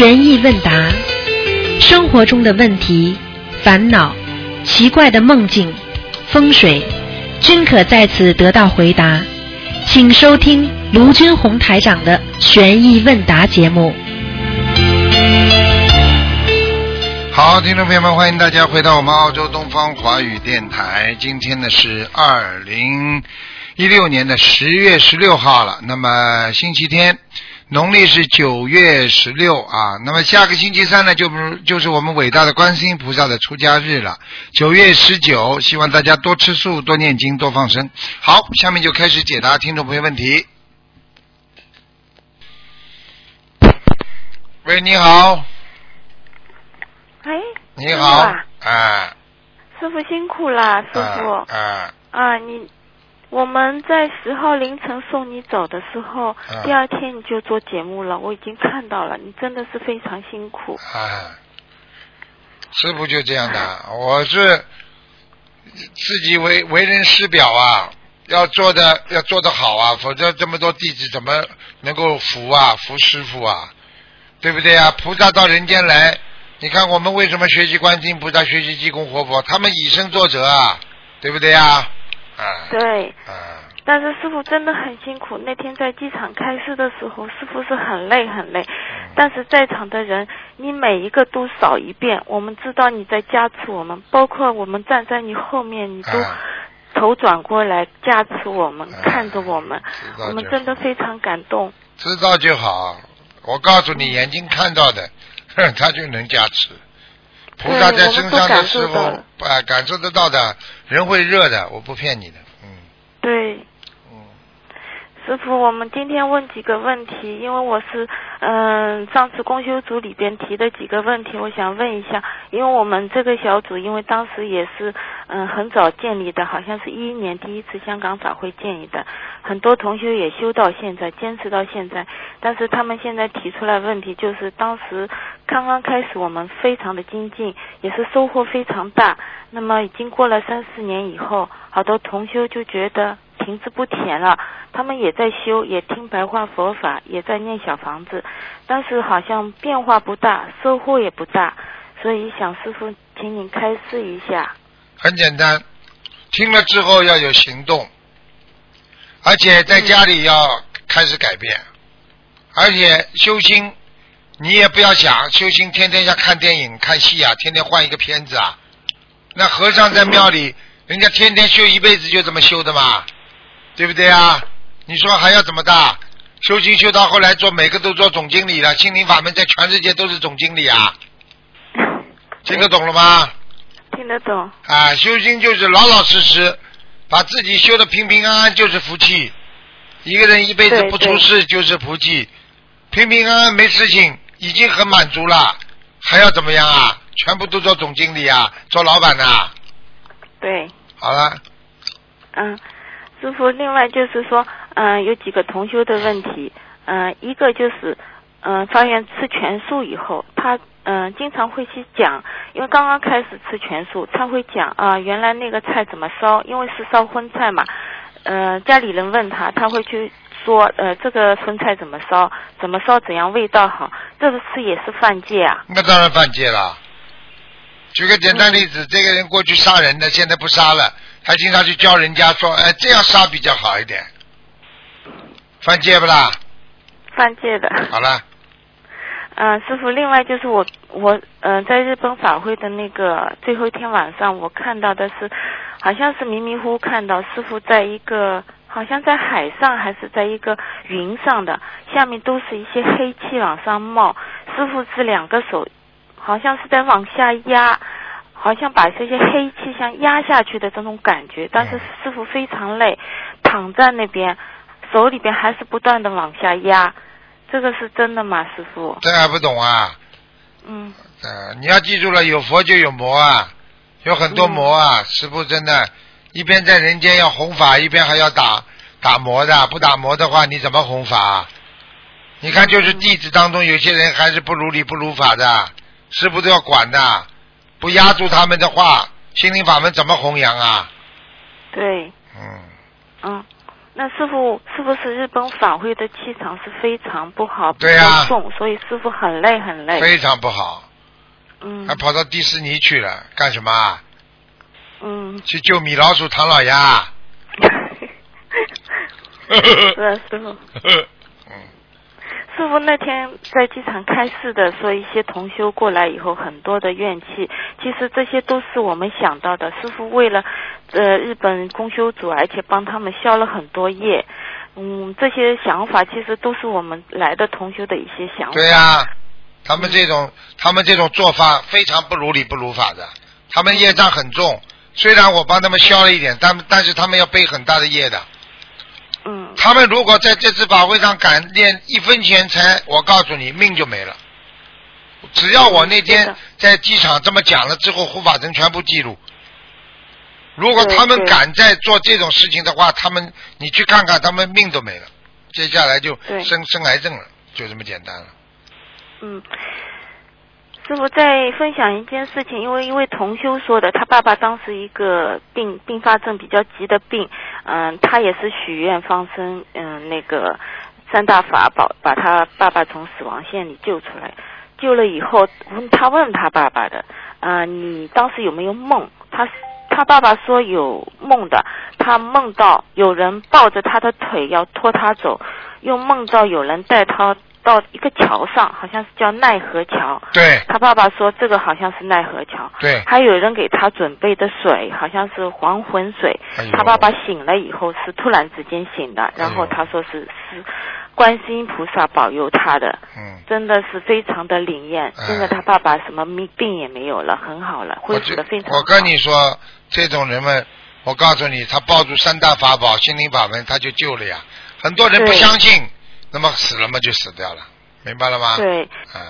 悬疑问答，生活中的问题、烦恼、奇怪的梦境、风水，均可在此得到回答。请收听卢军红台长的悬疑问答节目。好，听众朋友们，欢迎大家回到我们澳洲东方华语电台。今天呢是二零一六年的十月十六号了，那么星期天，农历是九月十六啊。那么下个星期三呢，就不就是我们伟大的观世音菩萨的出家日了。九月十九，希望大家多吃素、多念经、多放生。好，下面就开始解答听众朋友问题。喂，你好，哎，你好哎，师傅辛苦了，师傅。哎，啊，你我们在十号凌晨送你走的时候，嗯第二天你就做节目了，我已经看到了，你真的是非常辛苦。哎，师傅就这样的，我是自己为为人师表啊，要做的要做得好啊，否则这么多弟子怎么能够服啊服师傅啊，对不对啊？菩萨到人间来，你看我们为什么学习观世音菩萨、学习济公活佛？他们以身作则啊，对不对啊？啊，对，啊，但是师傅真的很辛苦。那天在机场开示的时候，师傅是很累很累，但是在场的人，你每一个都扫一遍，我们知道你在加持我们，包括我们站在你后面，你都啊头转过来加持我们，啊看着我们，我们真的非常感动。知道就好。我告诉你，眼睛看到的，哼 他就能加持。菩萨在身上的时候啊，感受得到的，人会热的，我不骗你的，嗯。对，师傅，我们今天问几个问题，因为我是嗯、上次公修组里边提的几个问题，我想问一下，因为我们这个小组，因为当时也是嗯、很早建立的，好像是一一年第一次香港法会建立的，很多同修也修到现在，坚持到现在，但是他们现在提出来问题，就是当时刚刚开始，我们非常的精进，也是收获非常大。那么已经过了三四年以后，好多同修就觉得停滞不前了。他们也在修，也听白话佛法，也在念小房子，但是好像变化不大，收获也不大。所以想师傅，请你开示一下。很简单，听了之后要有行动，而且在家里要开始改变，而且修心，你也不要想修心，天天像看电影、看戏啊，天天换一个片子啊。那和尚在庙里，人家天天修一辈子就这么修的嘛，对不对啊？你说还要怎么大？修心修到后来做每个都做总经理了，心灵法门在全世界都是总经理啊，听得懂了吗？听得懂？啊，修心就是老老实实，把自己修的平平安安就是福气。一个人一辈子不出事就是福气，平平安安没事情已经很满足了，还要怎么样啊？全部都做总经理啊，做老板呐、对，好了，嗯，师傅，另外就是说，嗯、有几个同修的问题，嗯、一个就是，嗯、发现吃全素以后，他嗯、经常会去讲，因为刚刚开始吃全素，他会讲啊、原来那个菜怎么烧，因为是烧荤菜嘛，呃，家里人问他，他会去说，呃，这个荤菜怎么烧，怎么烧怎样味道好，这个吃也是犯戒啊，那当然犯戒了。举个简单例子，这个人过去杀人的，现在不杀了，还经常去教人家说，哎，这样杀比较好一点，犯戒不啦？犯戒的。好了，嗯，师傅，另外就是我我嗯、呃在日本法会的那个最后一天晚上，我看到的是，好像是迷迷糊糊看到师傅在一个好像在海上还是在一个云上的，下面都是一些黑气往上冒，师傅是两个手，好像是在往下压。好像把这些黑气像压下去的这种感觉，但是师傅非常累，躺在那边，手里边还是不断的往下压，这个是真的吗，师傅？这还不懂啊？嗯呃，你要记住了，有佛就有魔啊，有很多魔啊。师傅真的，一边在人间要弘法，一边还要打打磨的。不打磨的话，你怎么弘法？你看，就是弟子当中有些人还是不如理不如法的，师傅都要管的。不压住他们的话，心灵法门怎么弘扬啊？对，嗯，嗯，那师傅是不是日本法会的气场是非常不好，对呀不重，所以师傅很累很累。非常不好，嗯还跑到迪士尼去了，干什么啊？嗯，去救米老鼠唐老鸭。是啊，师傅。师傅那天在机场开示的，说一些同修过来以后很多的怨气，其实这些都是我们想到的。师傅为了呃日本公修组，而且帮他们消了很多业，嗯，这些想法其实都是我们来的同修的一些想法。对呀、他们这种他们这种做法非常不如理不如法的，他们业障很重。虽然我帮他们消了一点，但但是他们要背很大的业的。嗯，他们如果在这次法会上敢练一分钱财，我告诉你，命就没了。只要我那天在机场这么讲了之后，护法神全部记录。如果他们敢再做这种事情的话，他们你去看看，他们命都没了，接下来就生生癌症了，就这么简单了。嗯，师傅在分享一件事情，因为因为同修说的，他爸爸当时一个病并发症比较急的病，嗯，他也是许愿放生，嗯，那个三大法宝把他爸爸从死亡线里救出来，救了以后，问他问他爸爸的，啊、你当时有没有梦？他他爸爸说有梦的，他梦到有人抱着他的腿要拖他走，又梦到有人带他到一个桥上，好像是叫奈何桥。对他爸爸说这个好像是奈何桥，对，还有人给他准备的水好像是还魂水。哎他爸爸醒了以后是突然之间醒的，然后他说是是观世音菩萨保佑他的，嗯，真的是非常的灵验。哎现在他爸爸什么病病也没有了，很好了，恢复的非常好。我跟你说，这种人们，我告诉你，他抱住三大法宝、心灵法门，他就救了呀。很多人不相信，那么死了嘛就死掉了，明白了吗？。对，嗯，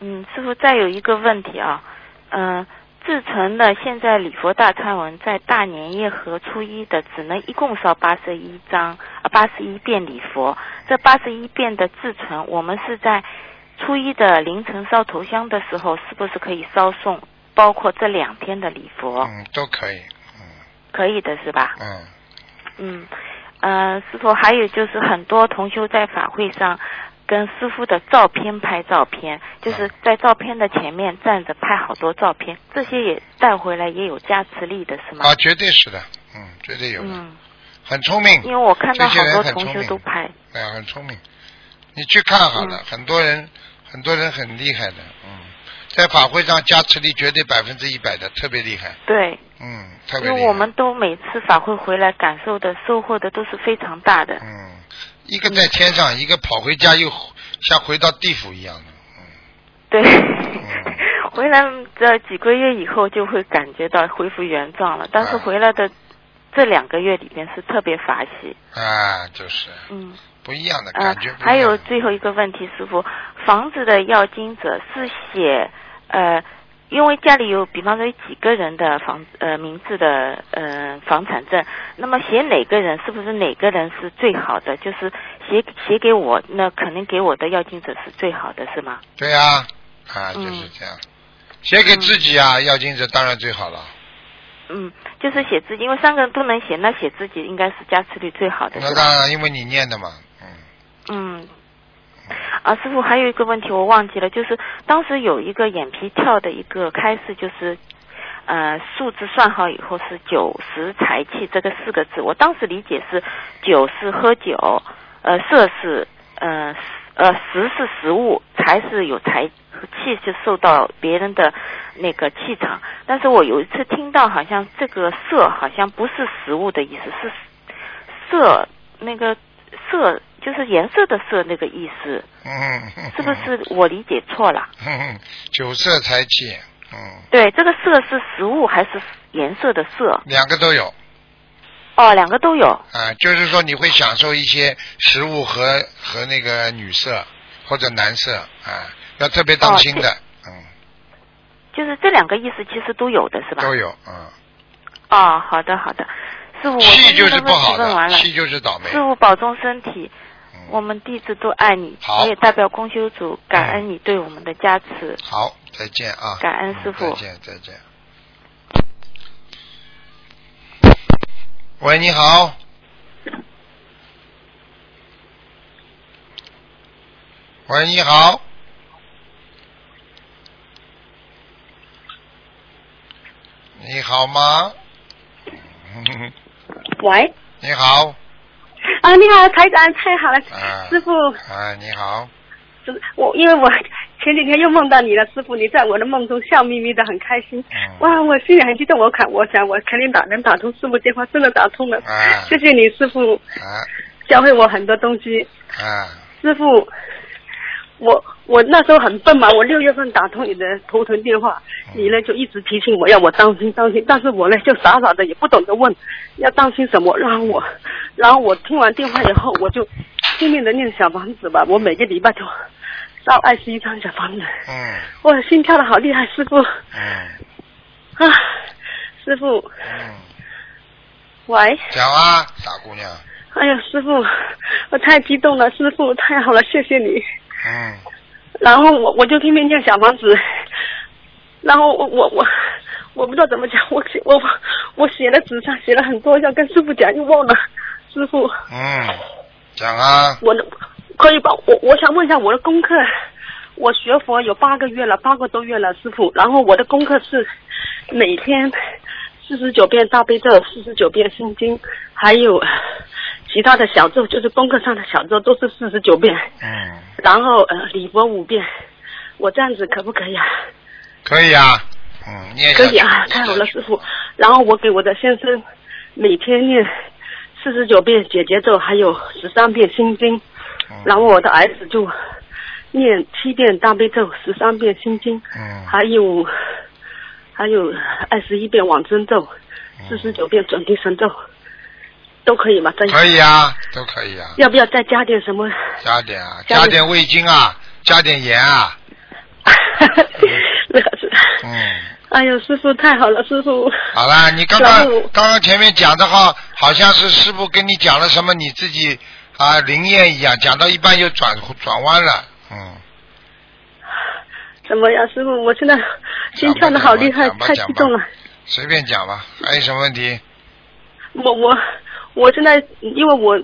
嗯，师傅再有一个问题啊，嗯、自成的现在礼佛大忏文在大年夜和初一的只能一共烧八十一章啊八十一遍礼佛，这八十一遍的自存，我们是在初一的凌晨烧头香的时候，是不是可以烧送？包括这两天的礼佛，嗯，都可以，嗯可以的是吧？嗯，嗯，呃，师傅，还有就是很多同修在法会上跟师傅的照片拍照片，就是在照片的前面站着拍好多照片，这些也带回来也有加持力的是吗？啊，绝对是的，嗯，绝对有的，嗯，很聪明，因为我看到好多同修都拍，哎呀，很聪明。你去看好了，嗯很多人，很多人很厉害的，嗯，在法会上加持力绝对百分之一百的，特别厉害，对，嗯，特别。因为我们都每次法会回来感受的收获的都是非常大的，嗯，一个在天上，一个跑回家又像回到地府一样的，嗯，对。回来这几个月以后就会感觉到恢复原状了，但是啊回来的这两个月里边是特别法喜，啊，就是嗯。不一样的呃感觉。还有最后一个问题，师傅，房子的要经者是写呃，因为家里有，比方说有几个人的房呃名字的呃房产证，那么写哪个人是不是哪个人是最好的？就是写写给我，那肯定给我的要经者是最好的，是吗？对呀、啊，嗯就是这样。写给自己啊，要经者当然最好了。嗯，就是写自己，因为三个人都能写，那写自己应该是加持率最好的，那当然，因为你念的嘛，嗯，嗯，啊，师傅还有一个问题我忘记了，就是当时有一个眼皮跳的一个开示，就是呃数字算好以后是九十财气这个四个字，我当时理解是酒是喝酒，呃色是呃呃食是食物，财是有财气是受到别人的那个气场，但是我有一次听到好像这个色好像不是食物的意思，是色那个色就是颜色的色那个意思，嗯，是不是我理解错了？嗯？酒色财气，嗯，对，这个色是食物还是颜色的色？两个都有哦，两个都有。啊，就是说你会享受一些食物和和那个女色或者男色啊，要特别当心的，嗯，就是这两个意思其实都有的是吧？都有，嗯，哦，好的好的，师傅，我气就是不好的，题问完了，气就是倒霉，师傅保重身体，嗯我们弟子都爱你，你也代表公修组感恩你对我们的加持。好，再见啊！感恩师傅、再见，再见。喂，你好。喂，你好。你好吗？喂。你好。啊，你好，台长，太好了，啊。师傅，啊，你好，是我因为我前几天又梦到你了，师傅，你在我的梦中笑眯眯的，很开心。嗯，哇，我心里很激动，我看，我想我肯定打能打通师傅电话，真的打通了。啊。谢谢你，师傅，啊。教会我很多东西。啊，师傅，我我那时候很笨嘛，我六月份打通你的头疼电话，你呢就一直提醒我要我当心当心，但是我呢就傻傻的也不懂得问要当心什么，然后我，然后我听完电话以后，我就拼命的念小房子吧，我每个礼拜都烧二十一张小房子，嗯。我心跳的好厉害，师傅。嗯。啊，师傅，嗯，喂。讲啊，傻姑娘，哎呀，师傅，我太激动了，师傅太好了，谢谢你。嗯然后我我就拼命念小房子，然后我我我我不知道怎么讲，我写我我写了纸上写了很多要跟师傅讲，又忘了。师傅，嗯，讲啊，我的可以帮我我想问一下我的功课，我学佛有八个月了，八个多月了，师傅。然后我的功课是每天四十九遍大悲咒，四十九遍心经，还有其他的小咒，就是功课上的小咒都是四十九遍。嗯，然后呃礼佛五遍，我这样子可不可以啊？可以啊，嗯，念可以啊，太好了，师傅。然后我给我的先生每天念四十九遍解结咒，还有十三遍心经。嗯然后我的儿子就念七遍大悲咒，十三遍心经，嗯，还有还有二十一遍往生咒，四十九遍准提神咒，都可以吗？可以啊，都可以啊，要不要再加点什么？加点啊，加点味精啊，加点盐啊，那个是。嗯。哎呦，师傅太好了，师傅。好啦，你刚刚刚刚前面讲的话，好像是师傅跟你讲了什么，你自己啊灵验一样，讲到一半又转转弯了，嗯，怎么样，师傅？我现在心跳的好厉害，太激动了。随便讲吧。还有什么问题？我我我现在因为我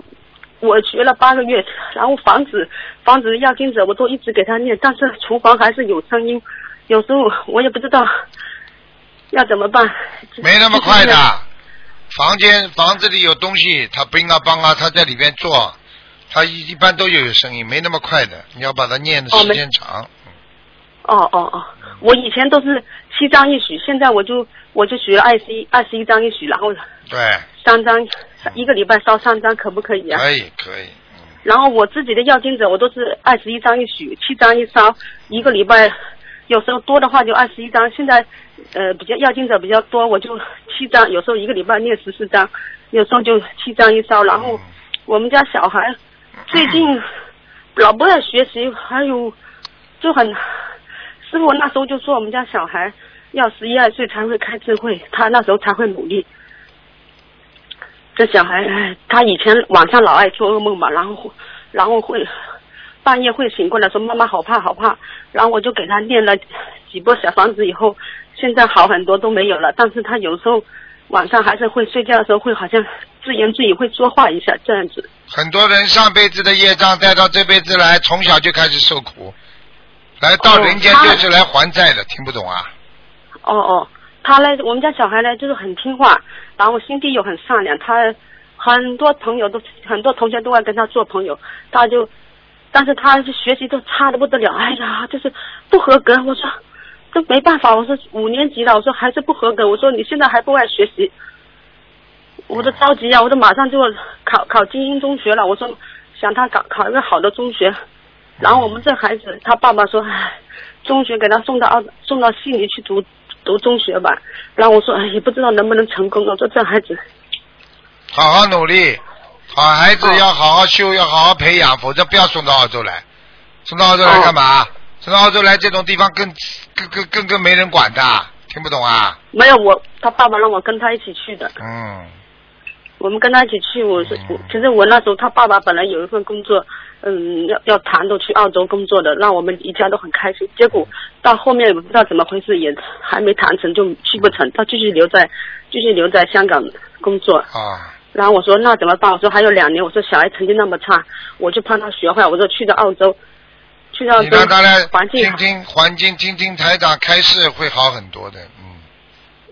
我学了八个月，然后房子房子要经者我都一直给他念，但是厨房还是有声音，有时候我也不知道要怎么办。没那么快的，房间房子里有东西，他冰啊帮啊，他在里边做，他一一般都有声音，没那么快的，你要把它念的时间长。哦哦哦，我以前都是七张一许，现在我就我就学二十一二十一张一许，然后对，三张一个礼拜烧三张，可不可以啊？可以可以，嗯然后我自己的要经者，我都是二十一张一许，七张一烧，一个礼拜，有时候多的话就二十一张。现在呃比较要经者比较多，我就七张，有时候一个礼拜念十四张，有时候就七张一烧。然后嗯我们家小孩最近 老不爱学习，还有就很师傅那时候就说我们家小孩要十一二岁才会开智慧，他那时候才会努力。这小孩，他以前晚上老爱做噩梦嘛，然后，然后会半夜会醒过来说妈妈好怕好怕，然后我就给他念了几波小房子以后，现在好很多都没有了，但是他有时候晚上还是会睡觉的时候会好像自言自语会说话一下这样子。很多人上辈子的业障带到这辈子来，从小就开始受苦，来到哦人间就是来还债的，听不懂啊？哦哦，他呢，我们家小孩呢就是很听话，然后心地又很善良，他很多朋友都很多同学都爱跟他做朋友，他就，但是他学习都差的不得了，哎呀，就是不合格。我说都没办法，我说五年级了，我说还是不合格，我说你现在还不爱学习，我都着急啊，我都马上就要考考精英中学了，我说想他考考一个好的中学，然后我们这孩子他爸爸说，唉，中学给他送到澳送到悉尼去读读中学吧，然后我说哎也不知道能不能成功，我说这孩子。好好努力，好孩子哦要好好修，要好好培养，否则不要送到澳洲来。送到澳洲来哦。干嘛？送到澳洲来这种地方更更更更更没人管的，听不懂啊？没有我他爸爸让我跟他一起去的，嗯，我们跟他一起去，我是嗯。我其实我那时候他爸爸本来有一份工作，嗯，要要谈都去澳洲工作的，让我们一家都很开心。结果到后面也不知道怎么回事，也还没谈成就去不成，他继续留在继续留在香港工作。啊，然后我说那怎么办？我说还有两年，我说小孩成绩那么差，我就怕他学坏，我说去到澳洲，去到你让他来环境听听环境，听听台长开示会好很多的。嗯，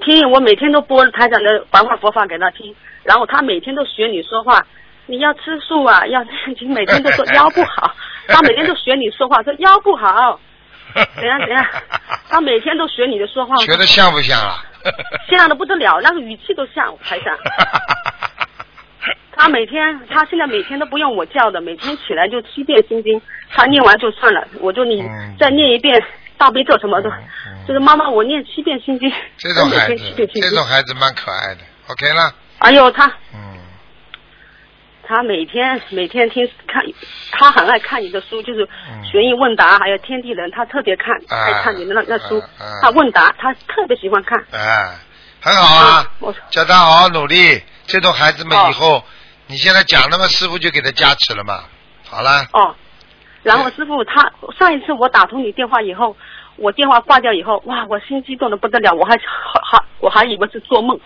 听，我每天都播台长的白话佛法给他听，然后他每天都学你说话，你要吃素啊，要念经，每天都说腰不好，他每天都学你说话，说腰不好，怎样怎样，他每天都学你的说话，学的像不像啊？像的不得了，那个语气都像台长。他每天，他现在每天都不用我叫的，每天起来就七遍心经，他念完就算了，我就你嗯再念一遍大悲咒什么的，嗯就是妈妈我念七遍心经，这种孩子这种。孩子蛮可爱的。OK 了，哎呦，他嗯，他每天每天听看，他很爱看你的书，就是嗯。悬疑问答，还有天地人，他特别看，啊。爱看你的那那书他问答他特别喜欢看。哎，很好啊。嗯，我。叫他好好努力。这种孩子们哦。以后，你现在讲那么，师傅就给他加持了嘛。好了，哦，然后师傅他上一次我打通你电话以后，我电话挂掉以后，哇，我心激动的不得了，我还好还我还以为是做梦，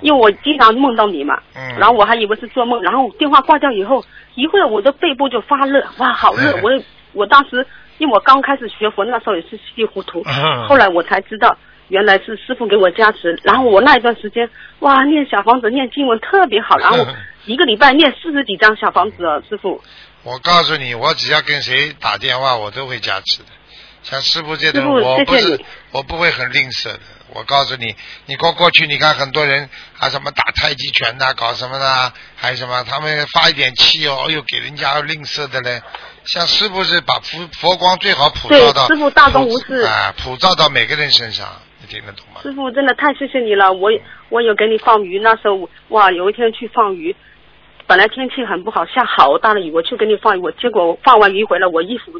因为我经常梦到你嘛，嗯然后我还以为是做梦，然后电话挂掉以后，一会儿我的背部就发热，哇，好热，嗯我也我当时因为我刚开始学佛，那时候也是稀里糊涂，嗯后来我才知道。原来是师傅给我加持，然后我那一段时间，哇，念小房子、念经文特别好，然后嗯一个礼拜念四十几张小房子哦，师傅。我告诉你，我只要跟谁打电话，我都会加持的。像师傅这种，我不是我不会很吝啬的。我告诉你，你过过去你看很多人啊什么打太极拳呐、搞什么的，还什么他们发一点气哦，哎呦给人家吝啬的嘞。像师傅是把佛佛光最好普照对到，师傅大公无私啊，普照到每个人身上，你听得懂吗？师傅真的太谢谢你了，我我有给你放鱼，那时候哇，有一天去放鱼，本来天气很不好，下好大的雨，我去给你放鱼，我结果放完鱼回来，我衣服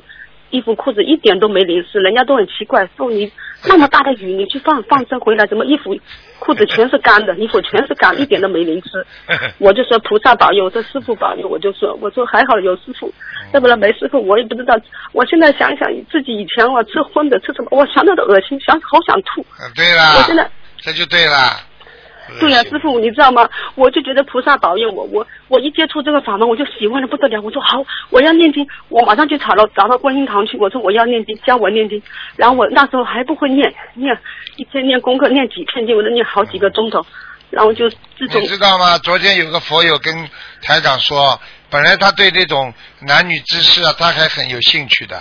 衣服裤子一点都没淋湿，人家都很奇怪，说你那么大的雨，你去放 放生回来，怎么衣服裤子全是干的，衣服全是干，一点都没淋湿。我就说菩萨保佑，我说师傅保佑，我就说我说还好有师傅，要不然没师傅我也不知道。我现在想想自己以前我吃荤的吃什么，我想到都恶心，想好想吐。嗯对啦我现在，这就对了。对呀、师傅，你知道吗？我就觉得菩萨保佑我，我我一接触这个法门，我就喜欢的不得了。我说好，我要念经，我马上去找到找到观音堂去。我说我要念经，教我念经。然后我那时候还不会念，念一天念功课，念几天经，我都念好几个钟头。然后就自从你知道吗？昨天有个佛友跟台长说，本来他对这种男女之事啊，他还很有兴趣的。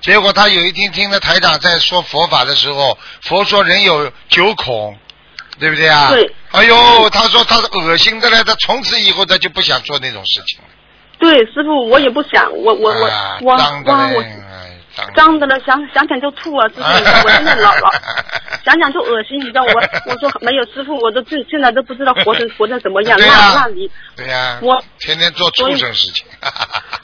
结果他有一天听了台长在说佛法的时候，佛说人有九孔，对不对啊？对。哎呦，他说他是恶心的嘞，他从此以后他就不想做那种事情了。对师傅，我也不想，我我我啊我我哎脏的了，想想想就吐啊！师傅，我现在老老想想就恶心，你知道我我说没有师傅，我都现现在都不知道活成活成什么样，那那里。对呀、我天天做畜生事情。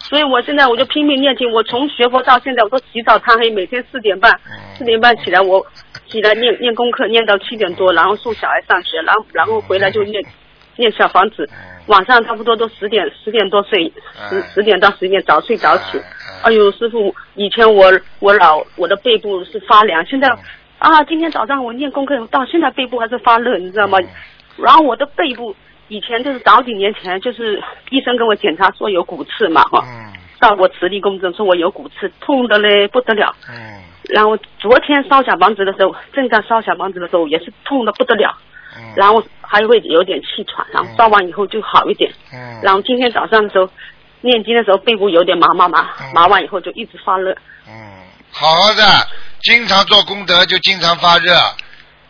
所以我现在我就拼命念经，我从学佛到现在，我都起早贪黑，每天四点半，嗯四点半起来，我起来念念功课，念到七点多，然后送小孩上学，然后然后回来就念念小房子，嗯。晚上差不多都十点十点多睡，十嗯。十点到十一点早睡早起。哎呦，师傅，以前我我老我的背部是发凉，现在啊，今天早上我念功课到现在背部还是发热，你知道吗？然后我的背部以前就是早几年前就是医生给我检查说有骨刺嘛哈，嗯。到我磁力共振说我有骨刺，痛的嘞不得了。嗯然后昨天烧小房子的时候，正在烧小房子的时候也是痛的不得了，嗯。然后还会有点气喘，然后烧完以后就好一点。嗯。然后今天早上的时候念经的时候背部有点麻麻麻嗯，麻完以后就一直发热。嗯，好好的，经常做功德就经常发热，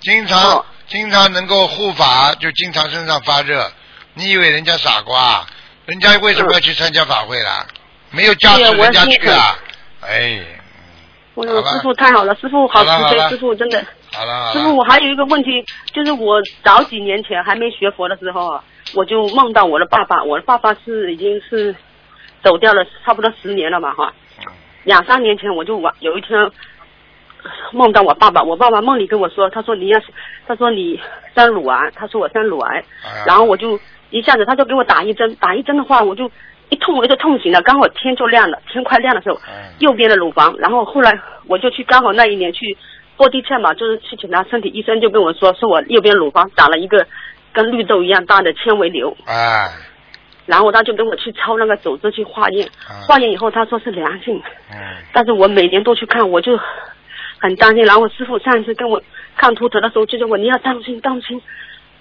经常、哦经常能够护法就经常身上发热。你以为人家傻瓜？人家为什么要去参加法会啦？没有加持对呀我人家去啊？哎，我师傅太好了，师傅好慈悲，师傅真的。好了好师傅，我还有一个问题，就是我早几年前还没学佛的时候啊，我就梦到我的爸爸，我的爸爸是已经是走掉了差不多十年了嘛哈。嗯。两三年前我就晚有一天梦到我爸爸，我爸爸梦里跟我说，他说你要是，他说你生乳癌，他说我生乳癌，哎然后我就一下子他就给我打一针，打一针的话我就一痛我就痛醒了，刚好天就亮了，天快亮的时候，嗯。右边的乳房，然后后来我就去刚好那一年去波地测嘛，就是去检查身体，医生就跟我说，说我右边乳房长了一个跟绿豆一样大的纤维瘤，哎，然后他就跟我去抄那个组织去化验，啊。化验以后他说是良性，嗯，但是我每年都去看，我就很担心。然后师傅上一次跟我看图腾的时候，就叫我你要当心当心。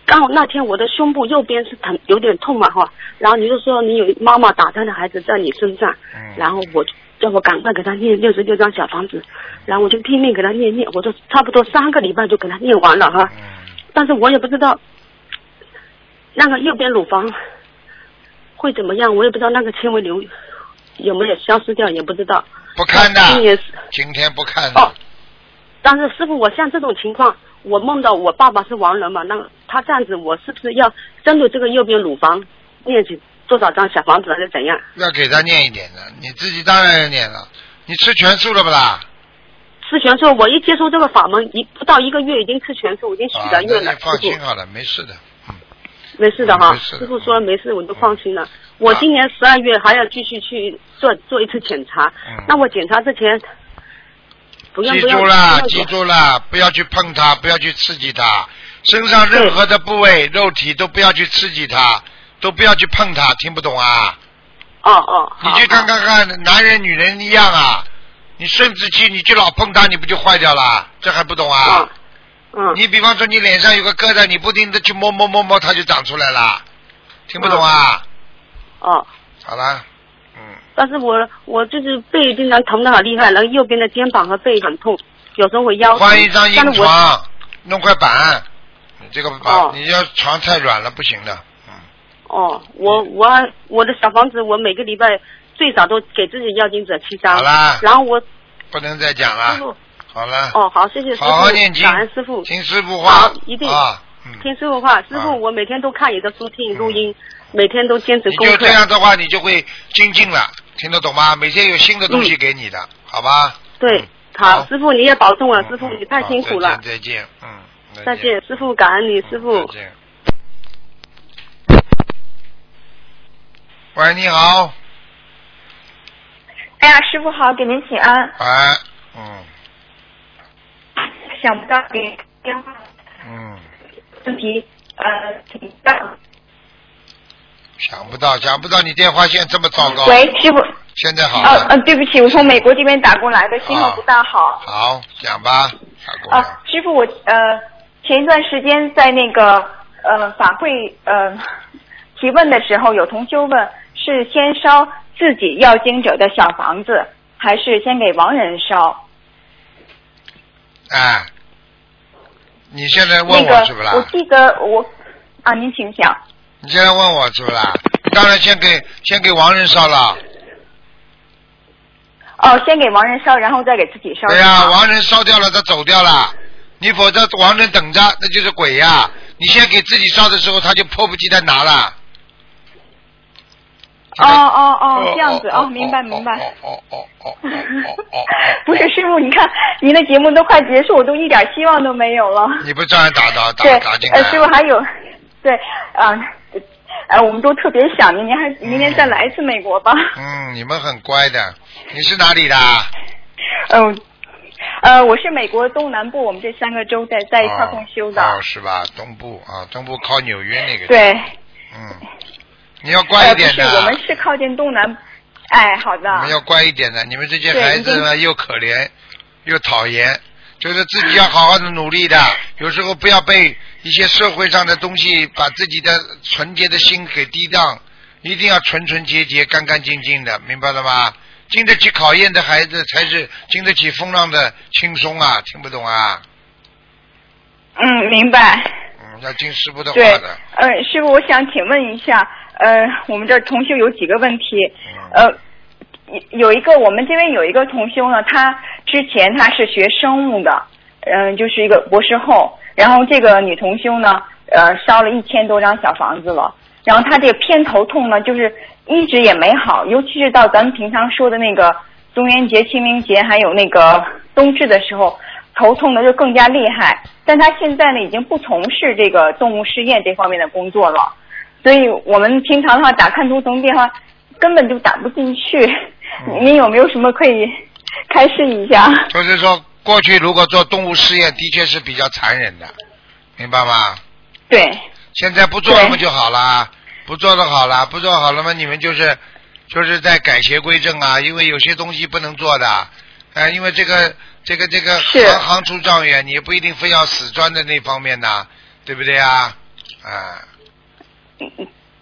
刚好那天我的胸部右边是疼，有点痛嘛哈，然后你就说你有妈妈打胎的孩子在你身上，嗯。然后我就叫我赶快给他念六十六张小房子，然后我就拼命给他念念，我就差不多三个礼拜就给他念完了哈，嗯，但是我也不知道那个右边乳房会怎么样，我也不知道那个纤维瘤有没有消失掉，也不知道。不看的，今年是今天不看的。哦，但是师傅，我像这种情况，我梦到我爸爸是亡人嘛，那他这样子，我是不是要针对这个右边乳房念起多少张小房子，还是怎样？要给他念一点的，你自己当然要念了。你吃全素了不啦？吃全素，我一接触这个法门，一不到一个月已经吃全素，我已经许啊，了愿了，那你放心好了，没事的。嗯，没事的哈。师傅说没事，我就放心了。我今年十二月还要继续去做做一次检查，嗯那我检查之前记住了，记住了，不要去碰它，不要去刺激它，身上任何的部位、肉体都不要去刺激它，都不要去碰它，听不懂啊？哦哦，好你去看看看，男人女人一样啊，你生殖器你就老碰它，你不就坏掉了？这还不懂啊？嗯嗯你比方说你脸上有个疙瘩，你不停的去摸摸摸摸，它就长出来了，听不懂啊？哦。好了，嗯，但是我我就是背经常疼的很厉害，然后右边的肩膀和背很痛，有时候会腰疼。换一张硬床，弄块板，你这个板，哦。你要床太软了不行的，嗯。哦，我我我的小房子，我每个礼拜最少都给自己要经者七张。好啦。然后我不能再讲了，好了，哦好，谢谢师傅，好好念经感恩师傅。听师傅话。好，一定。听师傅话，师啊。傅，我每天都看你的书，听你录音，每天都坚持功课你就这。样的话，你就会精进了，听得懂吗？每天有新的东西给你的，好吧？对嗯，好，师傅你也保重啊，嗯师傅嗯你太辛苦了。再见，再见，嗯，再见，师傅，感恩你，师傅再。见。喂，你好，哎呀，师傅好，给您请安。哎，嗯想不到给电话嗯，问题，呃，请教。想不到，想不到你电话线这么糟糕。喂，师傅，现在好呃嗯。呃，对不起，我从美国这边打过来的，信号不大好。好，讲吧，啊娘。，师傅，我呃前一段时间在那个呃法会呃提问的时候，有同修问是先烧自己要经者的小房子，还是先给亡人烧？哎，你现在问那个我是不啦？我记得我啊，您请讲。你现在问我是不啦？当然先给先给亡人烧了。哦，先给亡人烧，然后再给自己烧。对呀、亡人烧掉了，他走掉了，你否则亡人等着，那就是鬼呀、你先给自己烧的时候，他就迫不及待拿了。哦哦哦，这样子哦，明白明白。哦哦哦哦哦。不是师傅，你看您的节目都快结束，我都一点希望都没有了。你不照样打打打对打进，来？呃，师傅还有，对，啊、呃，我们都特别想您，您还明年再来一次美国吧。嗯，你们很乖的。你是哪里的？嗯、呃，我是美国东南部，我们这三个州在在一块儿共修的。哦，是吧？东部啊，东部靠纽约那个。。对，嗯，你要乖一点的。呃、不是，我们是靠近东南。哎，好的。你们要乖一点的，你们这些孩子呢，又可怜又讨厌，就是自己要好好的努力的。有时候不要被一些社会上的东西把自己的纯洁的心给低荡，一定要纯纯洁洁、干干净净的，明白了吗？经得起考验的孩子才是经得起风浪的轻松啊！听不懂啊？嗯，明白。嗯，要听师傅的话对的。，呃，师傅，我想请问一下，呃，我们这儿同修有几个问题，嗯呃，有有一个我们这边有一个同修呢，他之前他是学生物的，嗯、就是一个博士后，然后这个女同修呢，呃，烧了一千多张小房子了，然后她这个偏头痛呢，就是一直也没好，尤其是到咱们平常说的那个中元节、清明节，还有那个冬至的时候，头痛的就更加厉害。但她现在呢，已经不从事这个动物试验这方面的工作了，所以我们平常的话打看图腾电话根本就打不进去。您有没有什么可以开示一下？就是说，过去如果做动物试验，的确是比较残忍的，明白吗？对，现在不做了对不就好啦？不做的好了，不做好了嘛，你们就是就是在改邪归正啊，因为有些东西不能做的，呃，因为这个这个这个行行出状元，你不一定非要死钻在那方面的，对不对啊？啊，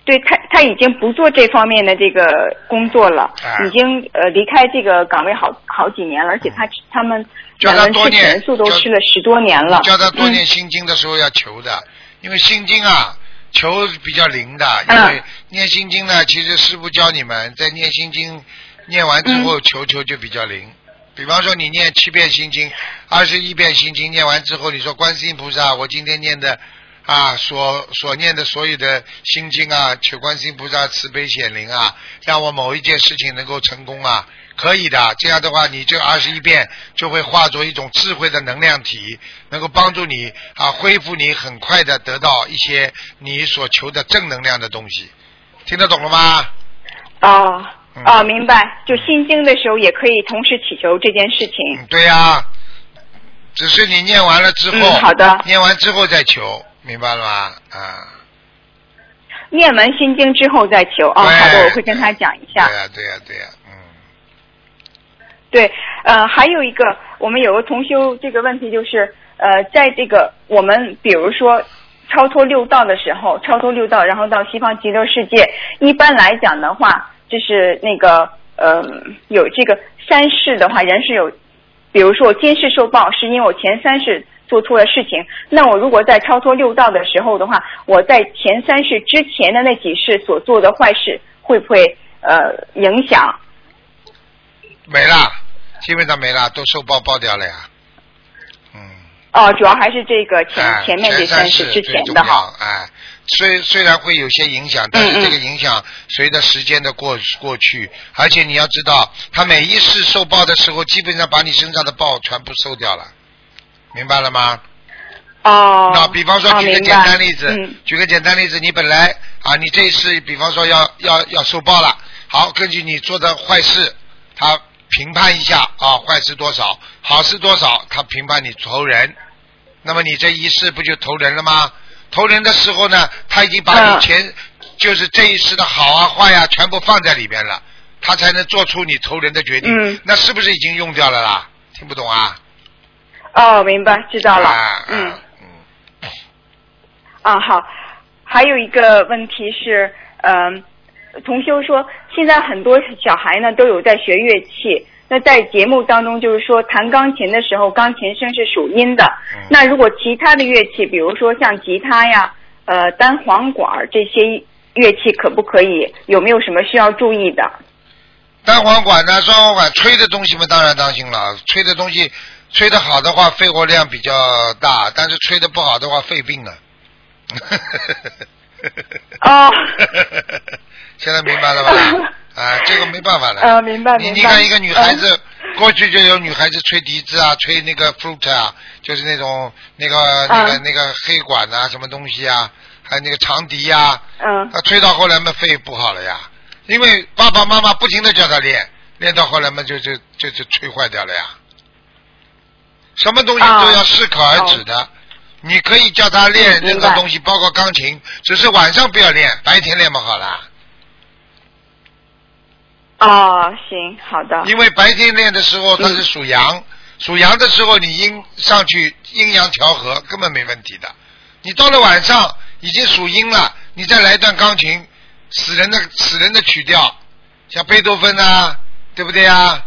对他他已经不做这方面的这个工作了，啊已经呃离开这个岗位好好几年了，而且他他们叫他多念全素都叫吃了十多年了。叫他多念嗯心经的时候要求的，因为心经啊，求比较灵的，因嗯为念心经呢，其实师傅教你们在念心经念完之后求求就比较灵。比方说你念七遍心经，二十一遍心经念完之后，你说观世音菩萨，我今天念的啊，所所念的所有的心经啊，求观世音菩萨慈悲显灵啊，让我某一件事情能够成功啊，可以的。这样的话，你这二十一遍就会化作一种智慧的能量体，能够帮助你啊，恢复你很快的得到一些你所求的正能量的东西。听得懂了吗？哦嗯哦，明白。就心经的时候也可以同时祈求这件事情。嗯，对呀、只是你念完了之后，嗯好的念完之后再求，明白了吗？啊，念完心经之后再求。哦，对好的，我会跟他讲一下。对呀、对呀、对呀、嗯，对，呃，还有一个，我们有个同修这个问题就是，呃，在这个我们比如说超脱六道的时候，超脱六道，然后到西方极乐世界，一般来讲的话，就是那个呃，有这个三世的话，人是有，比如说我今世受报，是因为我前三世做错了事情，那我如果在超脱六道的时候的话，我在前三世之前的那几世所做的坏事，会不会呃影响？没了，基本上没了，都受报报掉了呀。嗯，哦，主要还是这个前、哎前面这前三世世之前的哈。哎，虽虽然会有些影响，但是这个影响随着时间的过过去，而且你要知道，他每一世受报的时候，基本上把你身上的报全部收掉了，明白了吗？哦。那比方说哦举个简单例子，嗯举个简单例子，你本来啊，你这一次比方说要要要受报了，好，根据你做的坏事，他评判一下啊，坏事多少，好事多少，他评判你投人，那么你这一世不就投人了吗？投人的时候呢，他已经把你嗯前、就是这一世的好啊坏呀、全部放在里面了，他才能做出你投人的决定。嗯那是不是已经用掉了啦？听不懂啊？哦，明白，知道了。啊、嗯啊嗯，啊，好。还有一个问题是，嗯、同修说，现在很多小孩呢都有在学乐器。那在节目当中，就是说弹钢琴的时候，钢琴声是属阴的。嗯那如果其他的乐器，比如说像吉他呀、呃单簧管这些乐器，可不可以？有没有什么需要注意的？单簧管呢，双簧管吹的东西嘛，当然当心了。吹的东西，吹的好的话，肺活量比较大；但是吹的不好的话，肺病啊。哦 现在明白了吧？啊，这个没办法了。啊，明白你明白。你看一个女孩子，嗯过去就有女孩子吹笛子啊，吹那个 flute 啊，就是那种那个那个、嗯那个黑管啊，什么东西啊，还有那个长笛呀、嗯啊，吹到后来嘛肺不好了呀，因为爸爸妈妈不停的叫他练，练到后来嘛就就就就吹坏掉了呀。什么东西啊都要适可而止的，你可以叫他练任何东西，包括钢琴，只是晚上不要练，白天练不好了。哦，行，好的。因为白天练的时候它嗯是属阳，属阳的时候你阴上去阴阳调和根本没问题的。你到了晚上已经属阴了，你再来一段钢琴，死人的死人的曲调，像贝多芬啊，对不对啊？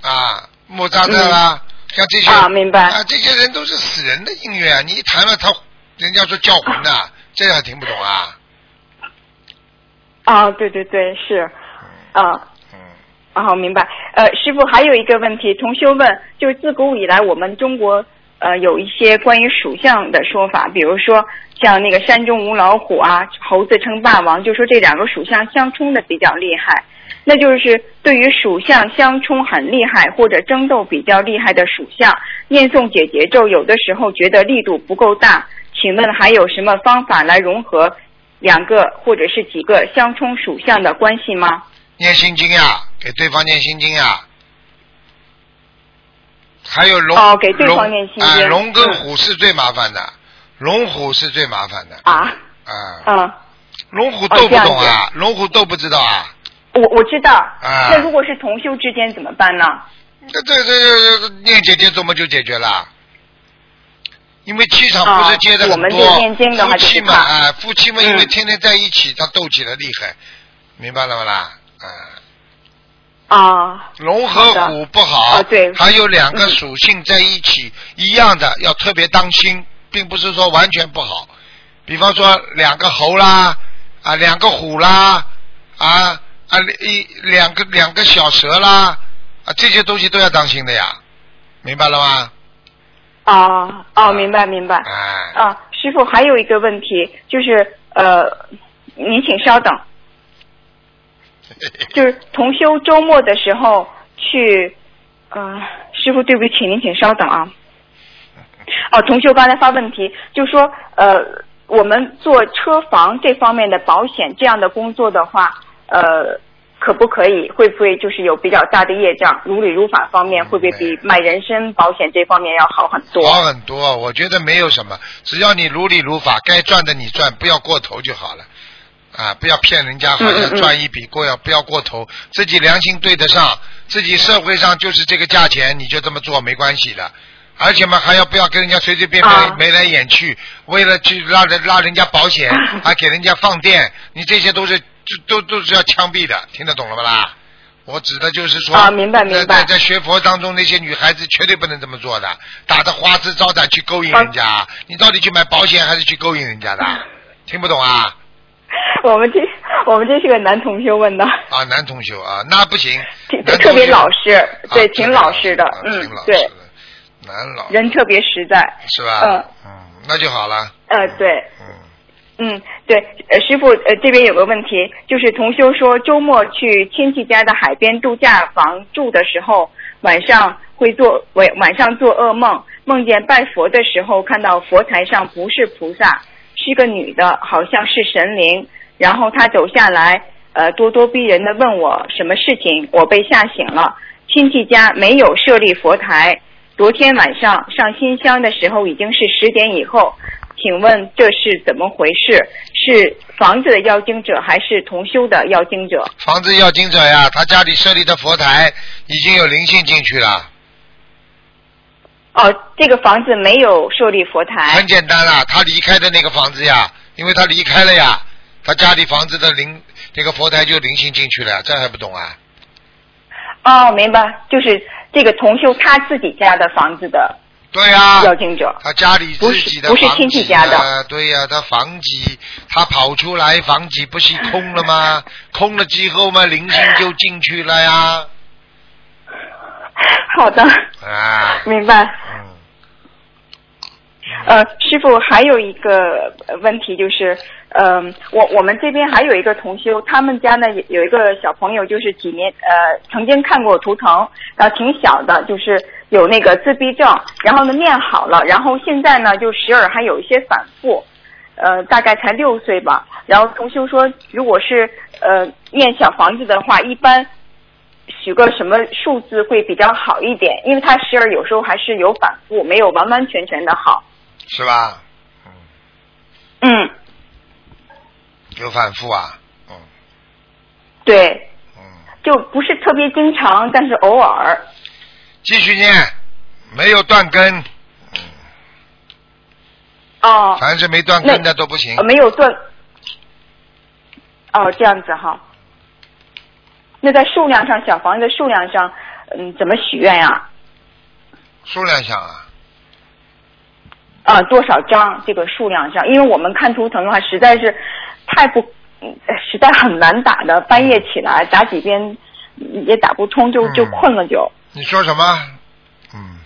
啊，莫扎特啦，像这些明白啊，这些人都是死人的音乐啊！你一弹了他，人家说叫魂的，这还听不懂啊？啊，对对对，是，啊。嗯，啊，明白。呃，师傅还有一个问题，同修问，就是自古以来我们中国呃有一些关于属相的说法，比如说像那个山中无老虎啊，猴子称霸王，就说这两个属相相冲的比较厉害。那就是对于属相相冲很厉害或者争斗比较厉害的属相，念诵解结咒，有的时候觉得力度不够大。请问还有什么方法来融合两个或者是几个相冲属相的关系吗？念心经呀，给对方念心经呀。还有龙哦给对方念心经哎龙跟嗯虎是最麻烦的，龙虎是最麻烦的。啊，啊，嗯。龙虎斗不懂啊？龙虎斗不知道啊？我我知道。啊那如果是同修之间怎么办呢？这这这这念姐姐怎么就解决了。因为气场不是接的啊我们很多，这念经的话夫妻嘛，啊，夫妻嘛，因为嗯天天在一起，他斗起来厉害，明白了吗啦？啊，啊，龙和虎不好，啊对。还有两个嗯属性在一起，一样的要特别当心，并不是说完全不好。比方说两个猴啦，啊，两个虎啦，啊啊一两个两个小蛇啦，啊这些东西都要当心的呀，明白了吗？哦哦，明白明白。哎，啊，师傅还有一个问题就是呃，您请稍等，就是同修周末的时候去，呃，师傅对不起，您请稍等啊。哦，同修刚才发问题，就说呃，我们做车房这方面的保险这样的工作的话，呃，可不可以？会不会就是有比较大的业障？如理如法方面会不会比买人身保险这方面要好很多？好很多，我觉得没有什么，只要你如理如法，该赚的你赚，不要过头就好了。啊，不要骗人家，好像赚一笔过要不要过头，自己良心对得上，自己社会上就是这个价钱，你就这么做没关系的。而且嘛，还要不要跟人家随随便便啊眉来眼去，为了去拉人拉人家保险，还给人家放电，你这些都是都都都是要枪毙的，听得懂了吧啦？我指的就是说，啊明白明白在学佛当中，那些女孩子绝对不能这么做的，打着花枝招展去勾引人家，啊你到底去买保险还是去勾引人家的？听不懂啊？我们这我们这是个男同学问的，啊，男同学啊，那不行挺，特别老实，对，挺老实的啊，嗯挺老，实对，，男老人特别实在，是吧？嗯。嗯，那就好了。呃，对，嗯，嗯，对，呃，师傅，呃，这边有个问题，就是同修说周末去亲戚家的海边度假房住的时候，晚上会做晚晚上做噩梦，梦见拜佛的时候看到佛台上不是菩萨，是个女的，好像是神灵，然后她走下来，呃，咄咄逼人的问我什么事情，我被吓醒了。亲戚家没有设立佛台，昨天晚上上新香的时候已经是十点以后，请问这是怎么回事？是房子的要经者还是同修的要经者？房子要经者呀，他家里设立的佛台已经有灵性进去了，哦，这个房子没有设立佛台很。简单啦，他离开的那个房子呀，因为他离开了呀，他家里房子的灵那个佛台就灵性进去了，这还不懂啊？哦，明白，就是这个同修他自己家的房子的对呀、要经者。他家里自己的不是亲戚家的的，对呀、他房脊他跑出来，房脊不是空了吗？空了之后嘛，灵性就进去了呀，好的，啊，明白。呃，师傅还有一个问题就是，嗯、我我们这边还有一个同修，他们家呢有有一个小朋友，就是几年呃曾经看过图腾，然后挺小的，就是有那个自闭症，然后呢念好了，然后现在呢就时而还有一些反复，呃大概才六岁吧。然后同修说，如果是呃念小房子的话，一般许个什么数字会比较好一点，因为他时而有时候还是有反复，没有完完全全的好。是吧？嗯，嗯，有反复啊，嗯对，嗯，就不是特别经常，但是偶尔。继续念，没有断根，嗯，哦，凡是没断根的都不行呃，没有断。哦，这样子哈。那在数量上，小房子的数量上，嗯，怎么许愿呀？数量上啊，啊，多少张这个数量上？因为我们看图腾的话，实在是太不，嗯实在很难打的。半夜起来打几遍嗯也打不通，就就嗯困了就。你说什么？嗯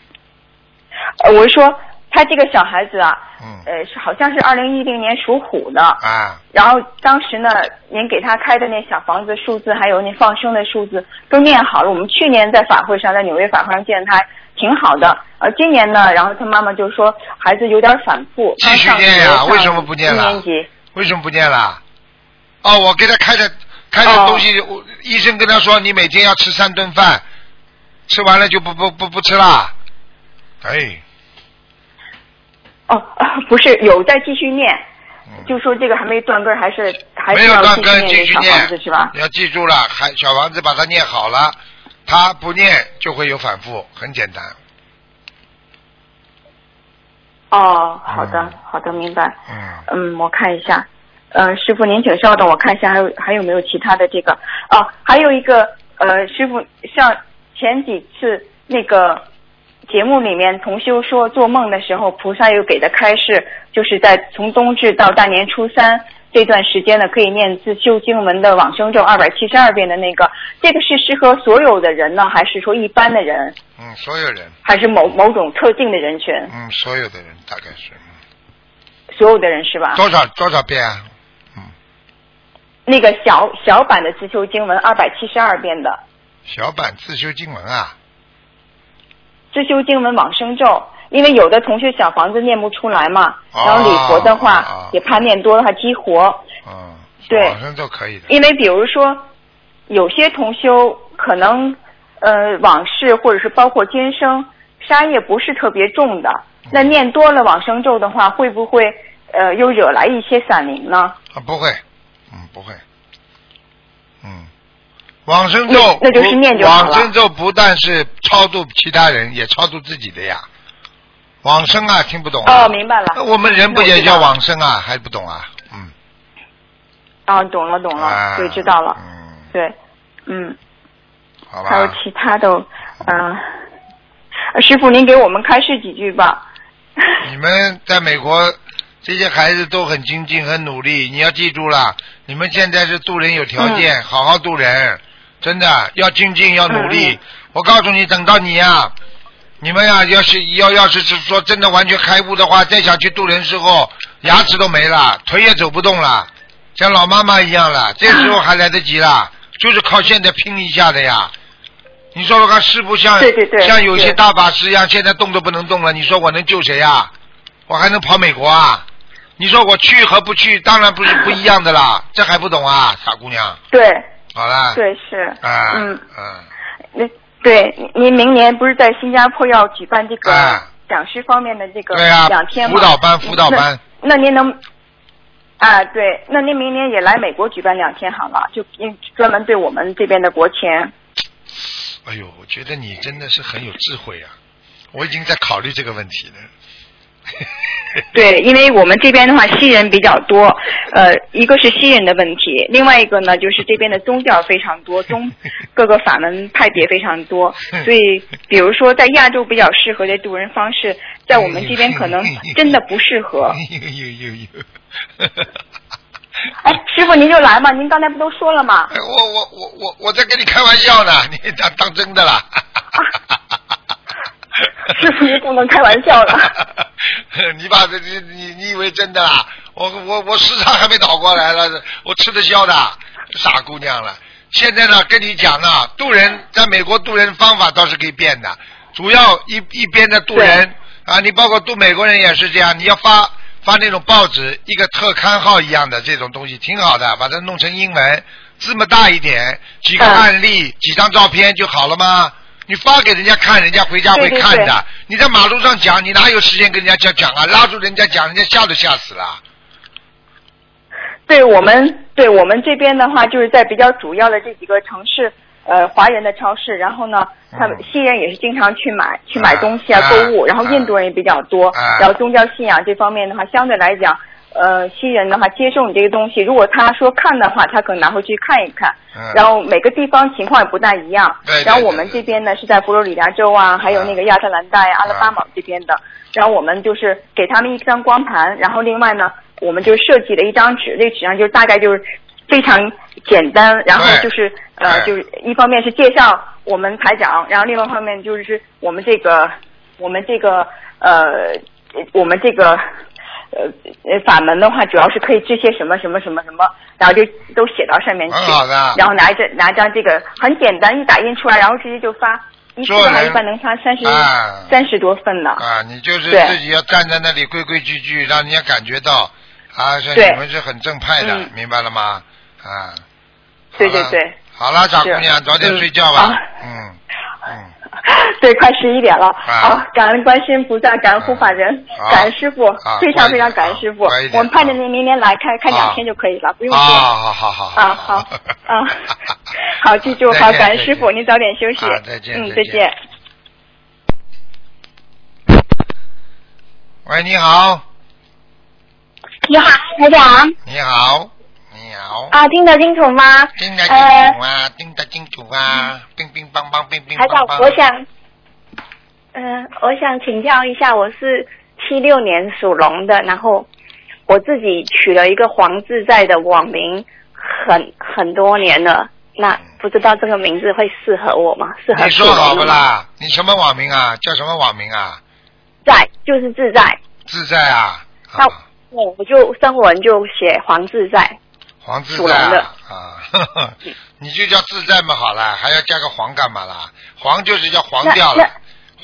呃，我是说他这个小孩子啊，嗯呃，是好像是二零一零年属虎的。啊，然后当时呢，您给他开的那小房子数字，还有那放生的数字都念好了。我们去年在法会上，在纽约法会上见他，挺好的。呃今年呢，然后他妈妈就说孩子有点反复，继续念呀学为什么不念了一年级。为什么不念了？哦，我给他开的开的哦东西，我医生跟他说，你每天要吃三顿饭，吃完了就不不不不吃啦。哎，哦，啊 不是有在继续念，嗯就说这个还没断根，还是还没是要有断根，继续继续念小房子是吧？你要记住了，还小房子把它念好了，他不念就会有反复，很简单。哦，好的嗯，好的，明白。嗯，嗯，我看一下。呃，师傅您请稍等，我看一下还有还有没有其他的这个。哦，还有一个呃，师傅像前几次那个节目里面，同修说做梦的时候，菩萨又给的开示，就是在从冬至到大年初三这段时间呢，可以念自修经文的往生咒二百七十二遍的那个，这个是适合所有的人呢，还是说一般的人，嗯，所有人，还是某某种特定的人群？嗯，所有的人大概是，嗯所有的人是吧？多少多少遍啊？嗯，那个小小版的自修经文二百七十二遍的小版自修经文啊，自修经文往生咒，因为有的同学小房子念不出来嘛，哦然后礼佛的话、哦也怕念多的话激活，嗯，对。往生咒可以的。因为比如说有些同修可能呃往事或者是包括今生杀业不是特别重的，那念多了往生咒的话，会不会呃又惹来一些散灵呢？啊，不会，嗯，不会，嗯，往生咒那那就是念就好了。往生咒不但是超度其他人，也超度自己的呀。往生啊，听不懂啊？哦，明白了。我们人不也叫往生啊？还不懂啊？嗯。哦，懂了懂了，啊对，知道了，嗯，对，嗯。好吧。还有其他的，嗯、呃，师傅您给我们开示几句吧。你们在美国这些孩子都很精进、很努力，你要记住了，你们现在是渡人有条件，好好渡人，真的要精进，要努力。我告诉你，等到你呀、你们呀、要是要要是是说真的完全开悟的话，再想去渡人之后，牙齿都没了，腿也走不动了，像老妈妈一样了，这时候还来得及啦，就是靠现在拼一下的呀。你说说看，是不像像有些大法师一样，现在动都不能动了，你说我能救谁呀？我还能跑美国啊？你说我去和不去，当然不是不一样的啦，这还不懂啊，傻姑娘。对好了。。对是，啊。嗯，嗯。那对您明年不是在新加坡要举办这个啊讲师方面的这个对啊两天吗？辅导班辅导班那。那您能？啊，对，那您明年也来美国举办两天好了，就因专门对我们这边的国情。哎呦，我觉得你真的是很有智慧啊！我已经在考虑这个问题了。对，因为我们这边的话，西人比较多，呃，一个是西人的问题，另外一个呢，就是这边的宗教非常多，宗 各个法门派别非常多，所以比如说在亚洲比较适合的渡人方式，在我们这边可能真的不适合。有有有有。哎，师傅您就来嘛，您刚才不都说了吗？哎，我我我我我在跟你开玩笑呢，你当当真的啦？师傅您不能开玩笑了。你把这你你你以为真的啦？我我我时常还没倒过来了，我吃得消的，傻姑娘了。现在呢，跟你讲呢，渡人在美国渡人方法倒是可以变的，主要一一边的渡人啊，你包括渡美国人也是这样，你要发发那种报纸，一个特刊号一样的这种东西，挺好的，把它弄成英文，字么大一点，几个嗯案例，几张照片就好了吗？你发给人家看，人家回家会看的。对你在马路上讲，你哪有时间跟人家讲讲啊？拉住人家讲，人家吓都吓死了。对我们，对我们这边的话，就是在比较主要的这几个城市，呃，华人的超市，然后呢，他们嗯西人也是经常去买去买东西啊，啊购物，然后啊印度人也比较多，啊然后宗教信仰这方面的话，相对来讲，呃，新人的话接受你这个东西，如果他说看的话，他可能拿回去看一看，嗯。然后每个地方情况也不大一样，对对然后我们这边呢是在佛罗里达州啊，还有那个亚特兰大呀、阿拉巴马这边的，然后我们就是给他们一张光盘，然后另外呢，我们就设计了一张纸，这纸上就大概就是非常简单，然后就是呃，就是一方面是介绍我们台长，然后另外一方面就是我们这个我们这个呃我们这个呃呃法门的话，主要是可以治些什么什么什么什么，然后就都写到上面去，很好的然后拿着拿张这个很简单，一打印出来，然后直接就发。一次做人的话一般能发三十啊三十多份呢。啊，你就是自己要站在那里规规矩矩，让人家感觉到啊，是你们是很正派的，嗯明白了吗？啊，对对对。好了，傻姑娘，早点嗯睡觉吧啊。嗯嗯，对，快十一点了。啊。好，感恩观世音菩萨，感恩护法人，感恩师傅啊，非常非常感恩师傅我们盼着您明年来看看啊两天就可以了，不用啊，说。好好好啊，好，啊，好，记住，好，感恩师傅，您早点休息啊。再见嗯，再见。喂，你好，你好，台长。你好，啊，听得清楚吗？听得清呃楚啊，听得清楚啊，乒乒乓乓，乒乒乓，乓。我想，嗯、我想请教一下，我是七六年属龙的，然后我自己取了一个黄自在的网名，很很多年了，那不知道这个名字会适合我吗？适合你属说好不？啦？你什么网名啊？叫什么网名啊？在就是自在，自在啊，那啊我我就声纹就写黄自在，黄自在啊，啊，呵 呵你就叫自在嘛好了，还要加个黄干嘛啦？黄就是叫黄掉了，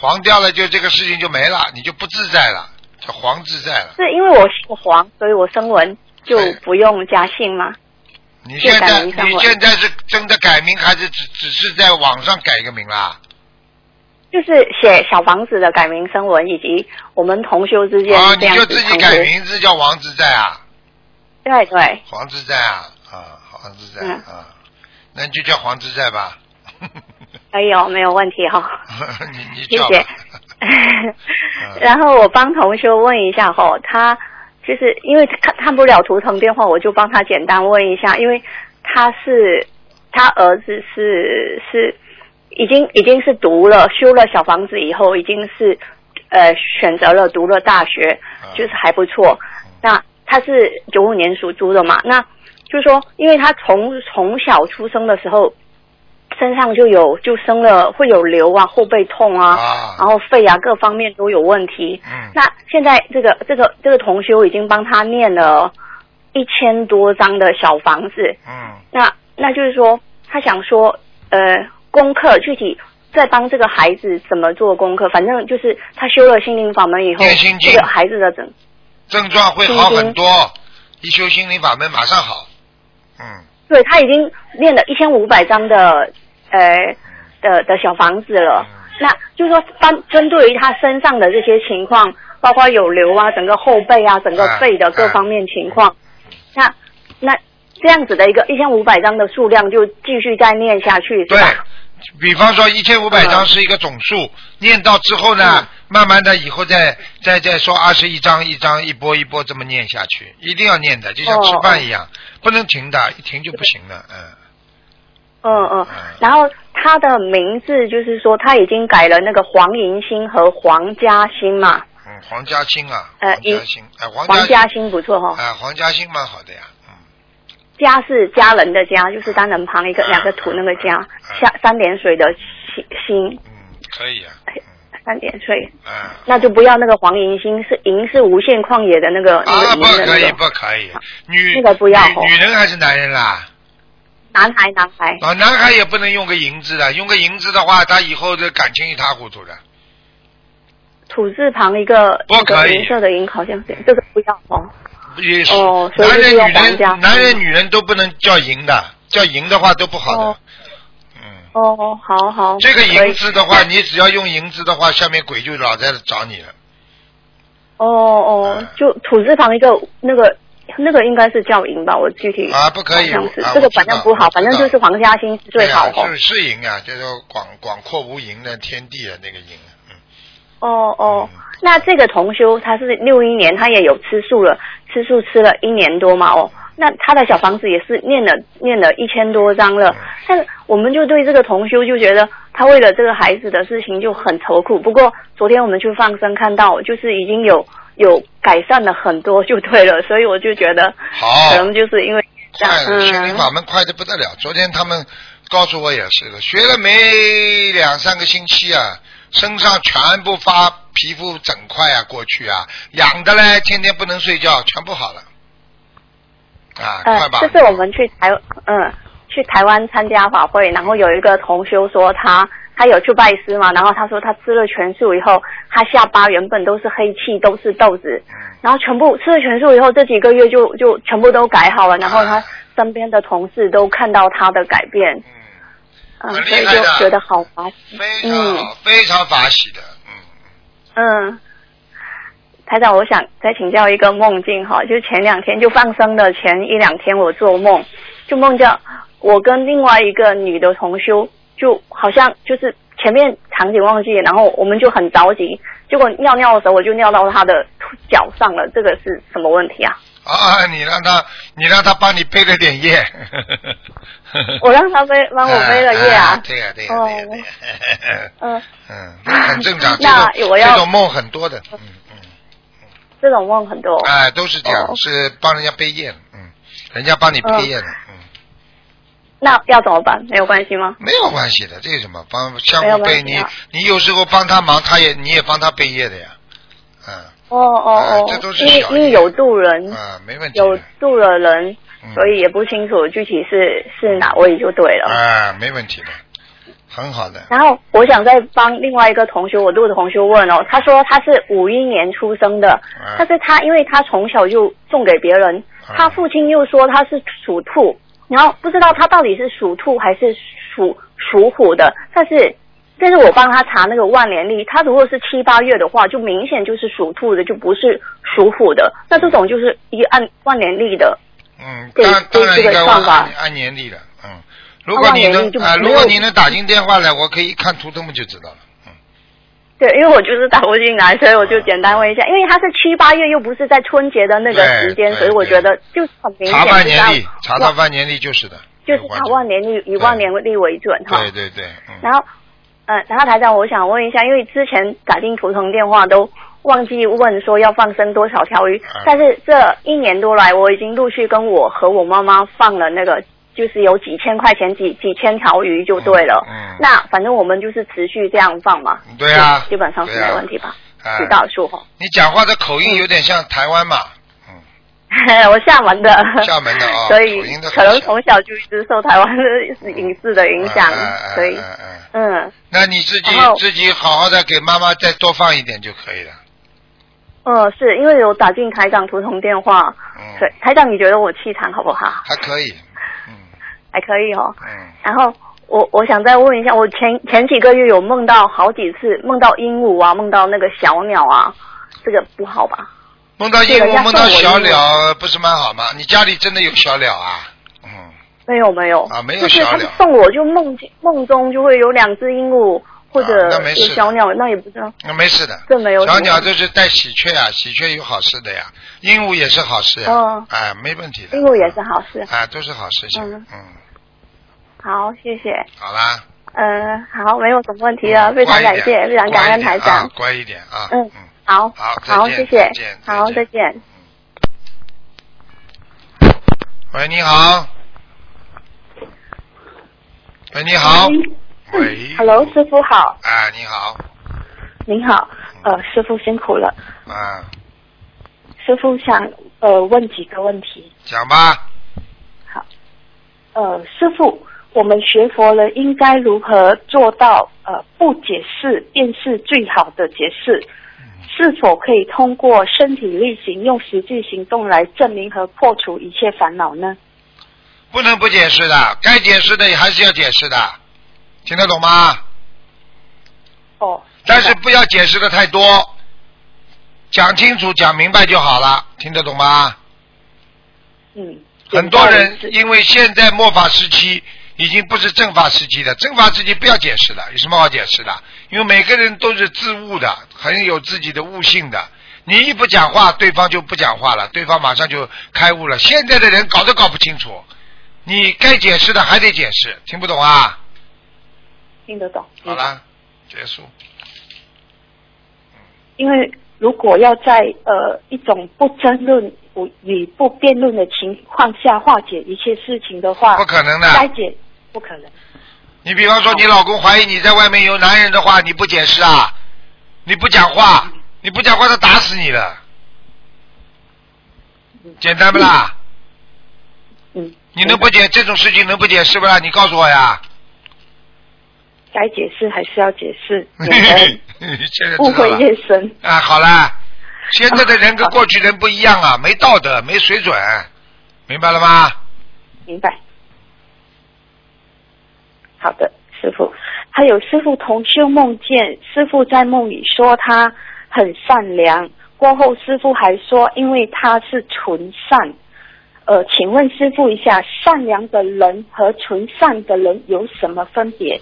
黄掉了就这个事情就没了，你就不自在了，叫黄自在了。是因为我姓黄，所以我声纹就哎不用加姓吗？你现在你现在是真的改名，还是只只是在网上改一个名啦？就是写小房子的改名声纹，以及我们同修之间啊，这样你就自己。改名字叫王自在啊，对对，黄自在啊，啊，黄自在嗯啊，那你就叫黄自在吧。可以哦，没有问题哈、你你谢谢叫。然后我帮同学问一下哈、他就是因为看看不了图腾电话，我就帮他简单问一下，因为他是他儿子是是已经已经是读了修了小房子以后，已经是呃选择了读了大学，啊就是还不错。那他是九五年属猪的嘛？那就是说，因为他从从小出生的时候，身上就有就生了会有瘤啊、后背痛啊，啊然后肺啊各方面都有问题。嗯那现在这个这个这个同修已经帮他念了一千多张的小房子，嗯那那就是说他想说呃功课具体。在帮这个孩子怎么做功课，反正就是他修了心灵法门以后这个孩子的整症状会好很多，一修心灵法门马上好。嗯对他已经练了一千五百张的呃的的小房子了。那就是说，针针对于他身上的这些情况，包括有瘤啊，整个后背啊，整个肺的各方面情况，那那这样子的一个一千五百张的数量就继续再念下去，是对？，比方说一千五百张是一个总数，念到之后呢，慢慢的以后再再再说二十一张一张一波一波这么念下去，一定要念的，就像吃饭一样，不能停的，一停就不行了，嗯。嗯嗯。然后他的名字就是说他已经改了那个黄银星和黄嘉欣嘛，嗯，黄嘉欣啊，呃黄嘉欣，哎，黄黄嘉嘉欣不错哈、哎，黄嘉欣蛮好的呀，家是家人的家，就是单人旁一个两个土那个家，下三点水的心嗯，可以啊，三点水，嗯。那就不要那个黄银星，是银是无限旷野的那个那啊，个不可以，银的那个不可以，女那个不要哦女女人还是男人啦？男孩男孩。啊，男孩也不能用个银字的，用个银字的话，他以后的感情一塌糊涂的。土字旁一个不可以银色的银，好像是这个不要哦。也是，哦所以男人女人男人女人都不能叫银的，叫银的话都不好的。哦哦，好好。这个银子的话，你只要用银子的话，下面鬼就老在找你了。哦哦，就土字旁一个那个那个应该是叫银吧，我具体啊不可以这个反正不好，反正就是黄嘉欣是最好是是银啊，叫做广广阔无垠的天地的那个银。哦哦，嗯那这个同修他是六一年，他也有吃素了，吃素吃了一年多嘛哦。那他的小房子也是念了念了一千多张了，但是我们就对这个同修就觉得他为了这个孩子的事情就很愁苦。不过昨天我们去放生看到，就是已经有有改善了很多，就对了，所以我就觉得好可能就是因为这样快，的，心灵嗯法门快的不得了。昨天他们告诉我也是的，学了没两三个星期啊，身上全部发皮肤整块啊，过去啊，痒的嘞，天天不能睡觉，全部好了。啊，呃快吧，这是我们去台嗯去台湾参加法会，然后有一个同修说他他有去拜师嘛，然后他说他吃了全素以后，他下巴原本都是黑气，都是痘子，嗯。然后全部吃了全素以后，这几个月就就全部都改好了，然后他身边的同事都看到他的改变。嗯，很所以就觉得好法喜。非常好，嗯。非常法喜的，嗯，嗯，台长，我想再请教一个梦境哈，就是前两天就放生的前一两天，我做梦就梦见我跟另外一个女的同修，就好像就是前面场景忘记，然后我们就很着急，结果尿尿的时候我就尿到她的脚上了，这个是什么问题啊？啊，你让他，你让他帮你背了点业，我让他背帮我背了业啊？哎对呀对呀哦对呀对呀，嗯，嗯，很正常，这那种我要这种梦很多的，嗯嗯，这种梦很多。哎，都是这样哦，是帮人家背业，嗯，人家帮你背业的，嗯，那要怎么办？没有关系吗？没有关系的，这有什么帮？相互背，你你有时候帮他忙，他也你也帮他背业的呀，嗯。哦哦哦。都，是因为因为有渡人，啊，没问题。有的，渡了人，嗯。所以也不清楚具体是是哪位就对了。啊，没问题的，很好的，然后我想再帮另外一个同学，我录的同学问哦，他说他是五一年出生的，啊但是他因为他从小就送给别人，啊他父亲又说他是属兔，然后不知道他到底是属兔还是属属虎的，但是。但是我帮他查那个万年历，他如果是七八月的话，就明显就是属兔的，就不是属虎的。那这种就是一个按万年历的嗯，对当当对这个然应该算法按按年历的，嗯，如果你能啊，如果你能打进电话来，我可以一看图腾就知道了，嗯，对，因为我就是打不进来，所以我就简单问一下，因为他是七八月，又不是在春节的那个时间，所以我觉得就是很明显查万年历，查到万年历就是的，就是查万年历，以万年历为准哈。对对对，嗯，然后，呃，然后台长，我想问一下，因为之前打进图腾电话都忘记问说要放生多少条鱼，啊。但是这一年多来，我已经陆续跟我和我妈妈放了那个，就是有几千块钱几几千条鱼就对了。嗯嗯那反正我们就是持续这样放嘛。对啊基本上是没问题吧？啊许大数哈。你讲话的口音有点像台湾嘛，嗯，我厦门的，厦门的啊所以可能从小就一直受台湾的影视的影响，嗯嗯嗯所以嗯那你自己自己好好的给妈妈再多放一点就可以了，呃，是因为有打进台长图通电话，嗯所以台长你觉得我气场好不好？还可以，嗯还可以哦。嗯，然后我我想再问一下，我前前几个月有梦到好几次，梦到鹦鹉啊，梦到那个小鸟啊，这个不好吧？梦到鹦鹉，梦到小鸟，不是蛮好吗？你家里真的有小鸟啊？嗯，没有没有啊没有就是他小鸟送我就梦见梦中就会有两只鹦鹉或者啊那没事有小鸟，那也不知道。那没事的。这没有小鸟都是带喜鹊啊，喜鹊有好事的呀，鹦鹉也是好事呀，哦哎，没问题的。鹦鹉也是好事。啊，都是好事情。嗯嗯，好，谢谢。好啦。嗯，好，没有什么问题了，非常感谢，非常感恩台长。乖一点啊。嗯嗯。好，好再好，见谢谢再见，好，再再见。喂，你好。喂，你好。喂。Hello，师傅好，啊，你好。您好，呃，师傅辛苦了，啊，师傅想呃问几个问题。讲吧。好呃，师傅，我们学佛了，应该如何做到呃不解释便是最好的解释？是否可以通过身体力行，用实际行动来证明和破除一切烦恼呢？不能不解释的，该解释的还是要解释的，听得懂吗？哦，但是不要解释的太多，讲清楚、讲明白就好了，听得懂吗？嗯，很多人因为现在末法时期已经不是正法时期的，正法时期不要解释了，有什么好解释的？因为每个人都是自悟的，很有自己的悟性的。你一不讲话，对方就不讲话了，对方马上就开悟了。现在的人搞都搞不清楚，你该解释的还得解释，听不懂啊？听得懂。好啦，结束。因为如果要在呃一种不争论、不与不辩论的情况下化解一切事情的话，不可能的该解不可能。你比方说，你老公怀疑你在外面有男人的话，你不解释啊？你不讲话，你不讲话，他打死你了。简单不啦？嗯。你能不解这种事情能不解释不啦？你告诉我呀。该解释还是要解释，误会越深。啊，好啦，现在的人跟过去人不一样啊，没道德，没水准，明白了吗？明白。好的，师傅。还有师傅同修梦见师傅在梦里说他很善良，过后师傅还说因为他是纯善。呃，请问师傅一下，善良的人和纯善的人有什么分别？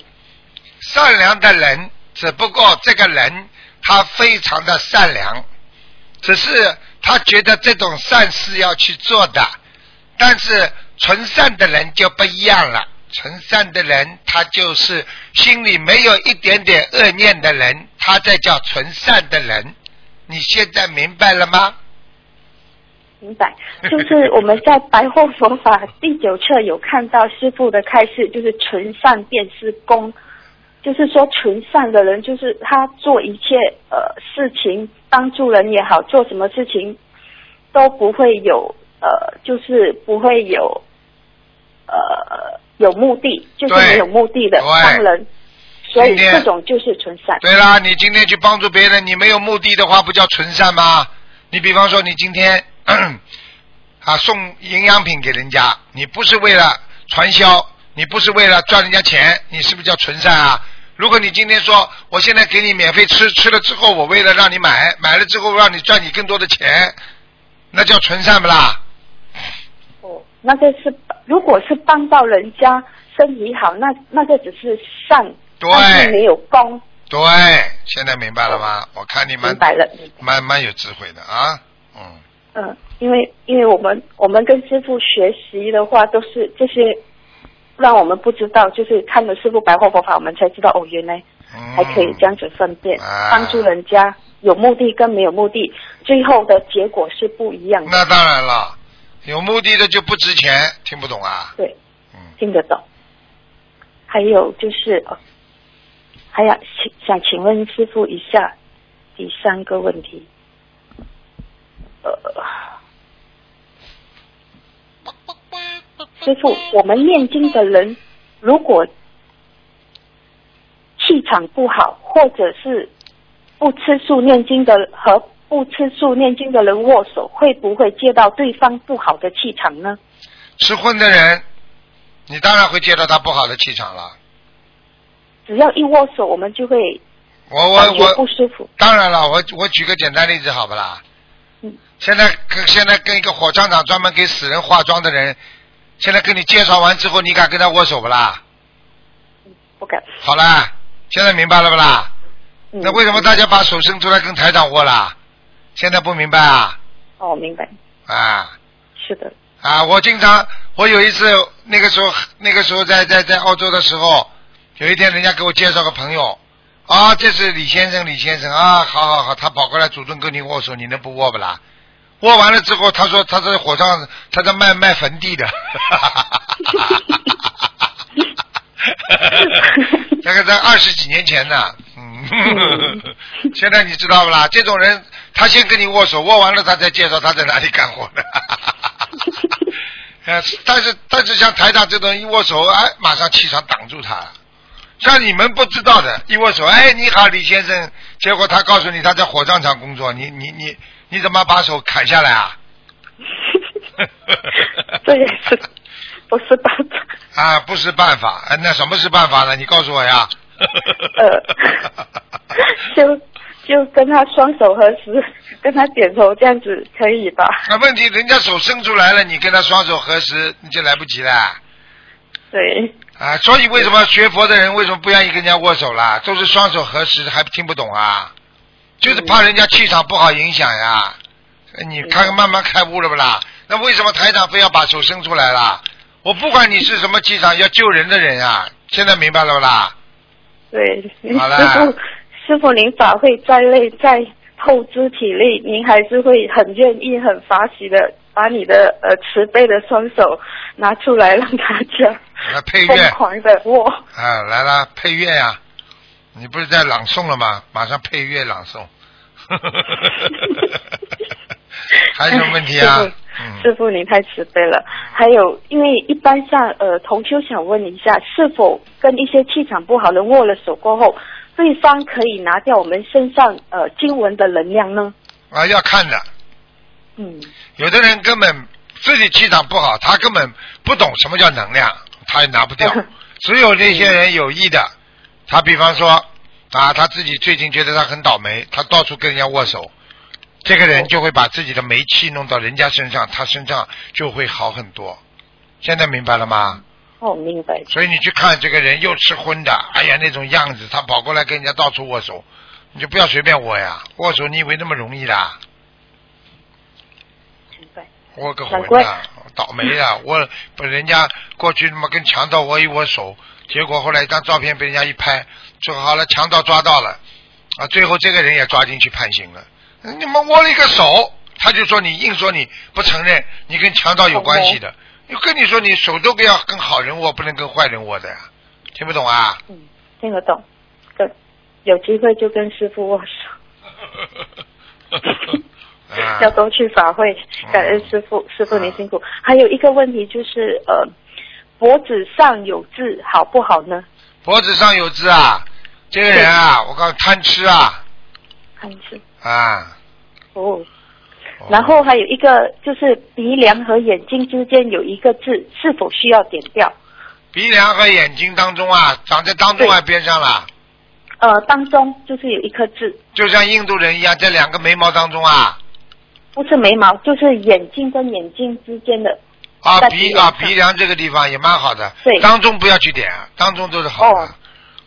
善良的人，只不过这个人他非常的善良，只是他觉得这种善事要去做的，但是纯善的人就不一样了。纯善的人，他就是心里没有一点点恶念的人，他在叫纯善的人。你现在明白了吗？明白，就是我们在白话佛法第九册有看到师傅的开示，就是纯善便是功，就是说纯善的人，就是他做一切呃事情帮助人也好，做什么事情都不会有呃，就是不会有呃有目的，就是没有目的的帮人，所以这种就是纯善。对啦，你今天去帮助别人，你没有目的的话，不叫纯善吗？你比方说，你今天 啊送营养品给人家，你不是为了传销，你不是为了赚人家钱，你是不是叫纯善啊？如果你今天说，我现在给你免费吃，吃了之后我为了让你买，买了之后让你赚你更多的钱，那叫纯善不啦？哦，那个是如果是帮到人家身体好，那那个只是善，对是没有功。对，现在明白了吗？我看你们明白了，蛮蛮有智慧的啊，嗯。嗯，因为因为我们我们跟师傅学习的话，都是这些让我们不知道，就是看了师傅白话佛法，我们才知道哦，原来还可以这样子分辨，帮助人家有目的跟没有目的，最后的结果是不一样的。那当然了，有目的的就不值钱，听不懂啊？对，嗯，听得懂。还有就是哦。还要请想请问师傅一下，第三个问题，呃，师傅，我们念经的人如果气场不好，或者是不吃素念经的和不吃素念经的人握手，会不会接到对方不好的气场呢？吃荤的人，你当然会接到他不好的气场了。只要一握手，我们就会我我我不舒服。当然了，我我举个简单例子，好不啦？嗯。现在跟现在跟一个火葬场专门给死人化妆的人，现在跟你介绍完之后，你敢跟他握手不啦？不敢。好啦，现在明白了不啦？那为什么大家把手伸出来跟台长握啦？现在不明白啊？哦，明白。啊。是的。啊，我经常，我有一次那个时候那个时候在在在澳洲的时候。有一天，人家给我介绍个朋友，啊，这是李先生，李先生啊，好好好，他跑过来主动跟你握手，你能不握不啦？握完了之后，他说他在火上，他在卖卖坟地的，大概在二十几年前呢，嗯，现在你知道不啦？这种人，他先跟你握手，握完了他再介绍他在哪里干活的，呃，但是但是像台长这种一握手，哎，马上气场挡住他了。像你们不知道的，一握手，哎，你好，李先生。结果他告诉你他在火葬场工作，你你你你怎么把手砍下来啊？这也是 不是办法啊？不是办法，那什么是办法呢？你告诉我呀。呃，就就跟他双手合十，跟他点头，这样子可以吧？那问题，人家手伸出来了，你跟他双手合十，你就来不及了。对。啊，所以为什么学佛的人为什么不愿意跟人家握手啦？都是双手合十，还听不懂啊？就是怕人家气场不好影响呀。你看看慢慢开悟了不啦？那为什么台长非要把手伸出来啦？我不管你是什么气场，要救人的人啊。现在明白了不啦？对，好师傅，师傅，您法会再累再透支体力，您还是会很愿意、很法喜的。把你的呃慈悲的双手拿出来，让大家疯狂的握。啊，来了，配乐呀！你不是在朗诵了吗？马上配乐朗诵。还有什么问题啊？师傅，您太慈悲了。还有，因为一般像呃，同修想问一下，是否跟一些气场不好的握了手过后，对方可以拿掉我们身上呃经文的能量呢？啊，要看的。嗯，有的人根本自己气场不好，他根本不懂什么叫能量，他也拿不掉。只有那些人有意的，他比方说啊，他自己最近觉得他很倒霉，他到处跟人家握手，这个人就会把自己的霉气弄到人家身上，他身上就会好很多。现在明白了吗？哦，明白。所以你去看这个人又吃荤的，哎呀那种样子，他跑过来跟人家到处握手，你就不要随便握呀，握手你以为那么容易的？明白。握个难怪魂呐，倒霉啊！我把人家过去他妈跟强盗握一握手，结果后来一张照片被人家一拍，说好了强盗抓到了，啊，最后这个人也抓进去判刑了，你们握了一个手，他就说你硬说你不承认，你跟强盗有关系的，又跟你说你手都不要跟好人握，不能跟坏人握的呀，听不懂啊？嗯，听得懂。跟有机会就跟师傅握手，啊 要多去法会，感恩师傅，师傅您啊辛苦。还有一个问题就是，呃，脖子上有痣好不好呢？脖子上有痣啊，这个人啊，我告诉贪吃啊。贪吃。啊。哦。然后还有一个就是鼻梁和眼睛之间有一个痣，是否需要点掉？鼻梁和眼睛当中啊，长在当中啊边上了，呃，当中就是有一颗痣，就像印度人一样，在两个眉毛当中啊不是眉毛，就是眼睛跟眼睛之间的。啊鼻啊鼻梁这个地方也蛮好的，对当中不要去点，啊，当中都是好的，哦，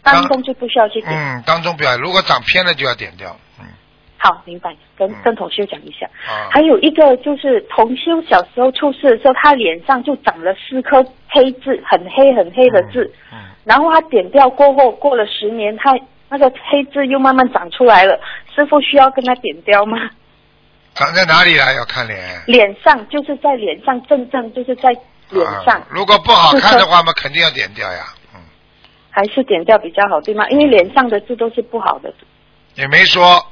当中就不需要去点。嗯，当中不要，如果长偏了就要点掉，嗯好，明白。跟嗯跟同修讲一下。啊还有一个就是同修小时候出事的时候，他脸上就长了四颗黑痣，很黑很黑的痣。嗯，然后他点掉过后，过了十年，他那个黑痣又慢慢长出来了。师傅需要跟他点掉吗？长在哪里了？要看脸。脸上就是在脸上，正正就是在脸上，啊如果不好看的话嘛，肯定要点掉呀，嗯，还是点掉比较好，对吗？因为脸上的痣都是不好的。也没说。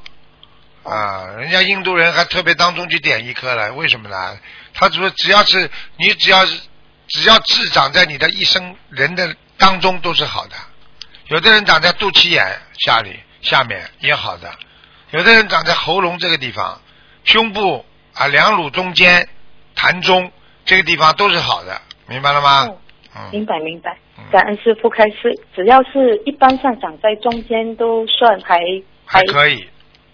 啊，人家印度人还特别当中去点一颗了，为什么呢？他说只要是你只要是只要痣长在你的一生人的当中都是好的，有的人长在肚脐眼下里下面也好的，有的人长在喉咙这个地方、胸部啊两乳中间、痰中这个地方都是好的，明白了吗？嗯嗯，明白明白嗯，感恩师傅开示，只要是一般上长在中间都算还还可以，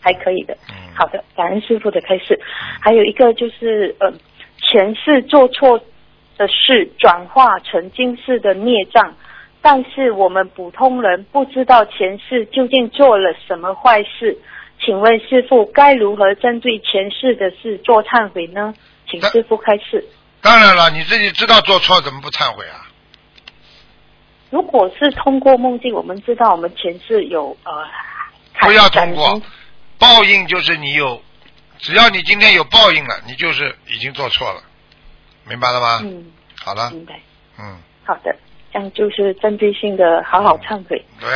还可以的。嗯，好的，感恩师傅的开示。还有一个就是，呃，前世做错的事转化成今世的孽障，但是我们普通人不知道前世究竟做了什么坏事。请问师傅该如何针对前世的事做忏悔呢？请师傅开示。当然了，你自己知道做错怎么不忏悔啊？如果是通过梦境，我们知道我们前世有呃，不要通过报应就是你有，只要你今天有报应了，你就是已经做错了，明白了吗？嗯，好了，明白。嗯，好的，这样就是针对性的好好忏悔。对，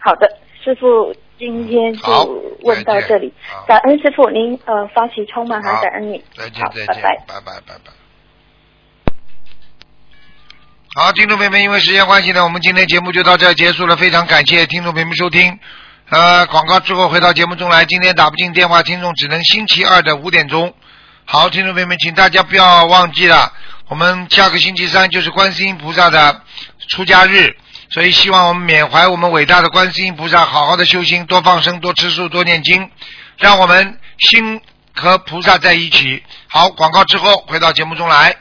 好的，师傅，今天就问到这里。感恩师傅，您呃发起充满，好还感恩你。再见，再见，拜拜。拜拜拜拜。好，听众朋友们，因为时间关系呢，我们今天节目就到这儿结束了。非常感谢听众朋友们收听。呃，广告之后回到节目中来。今天打不进电话，听众只能星期二的五点钟。好，听众朋友们，请大家不要忘记了，我们下个星期三就是观世音菩萨的出家日，所以希望我们缅怀我们伟大的观世音菩萨，好好的修心，多放生，多吃素，多念经，让我们心和菩萨在一起。好，广告之后回到节目中来。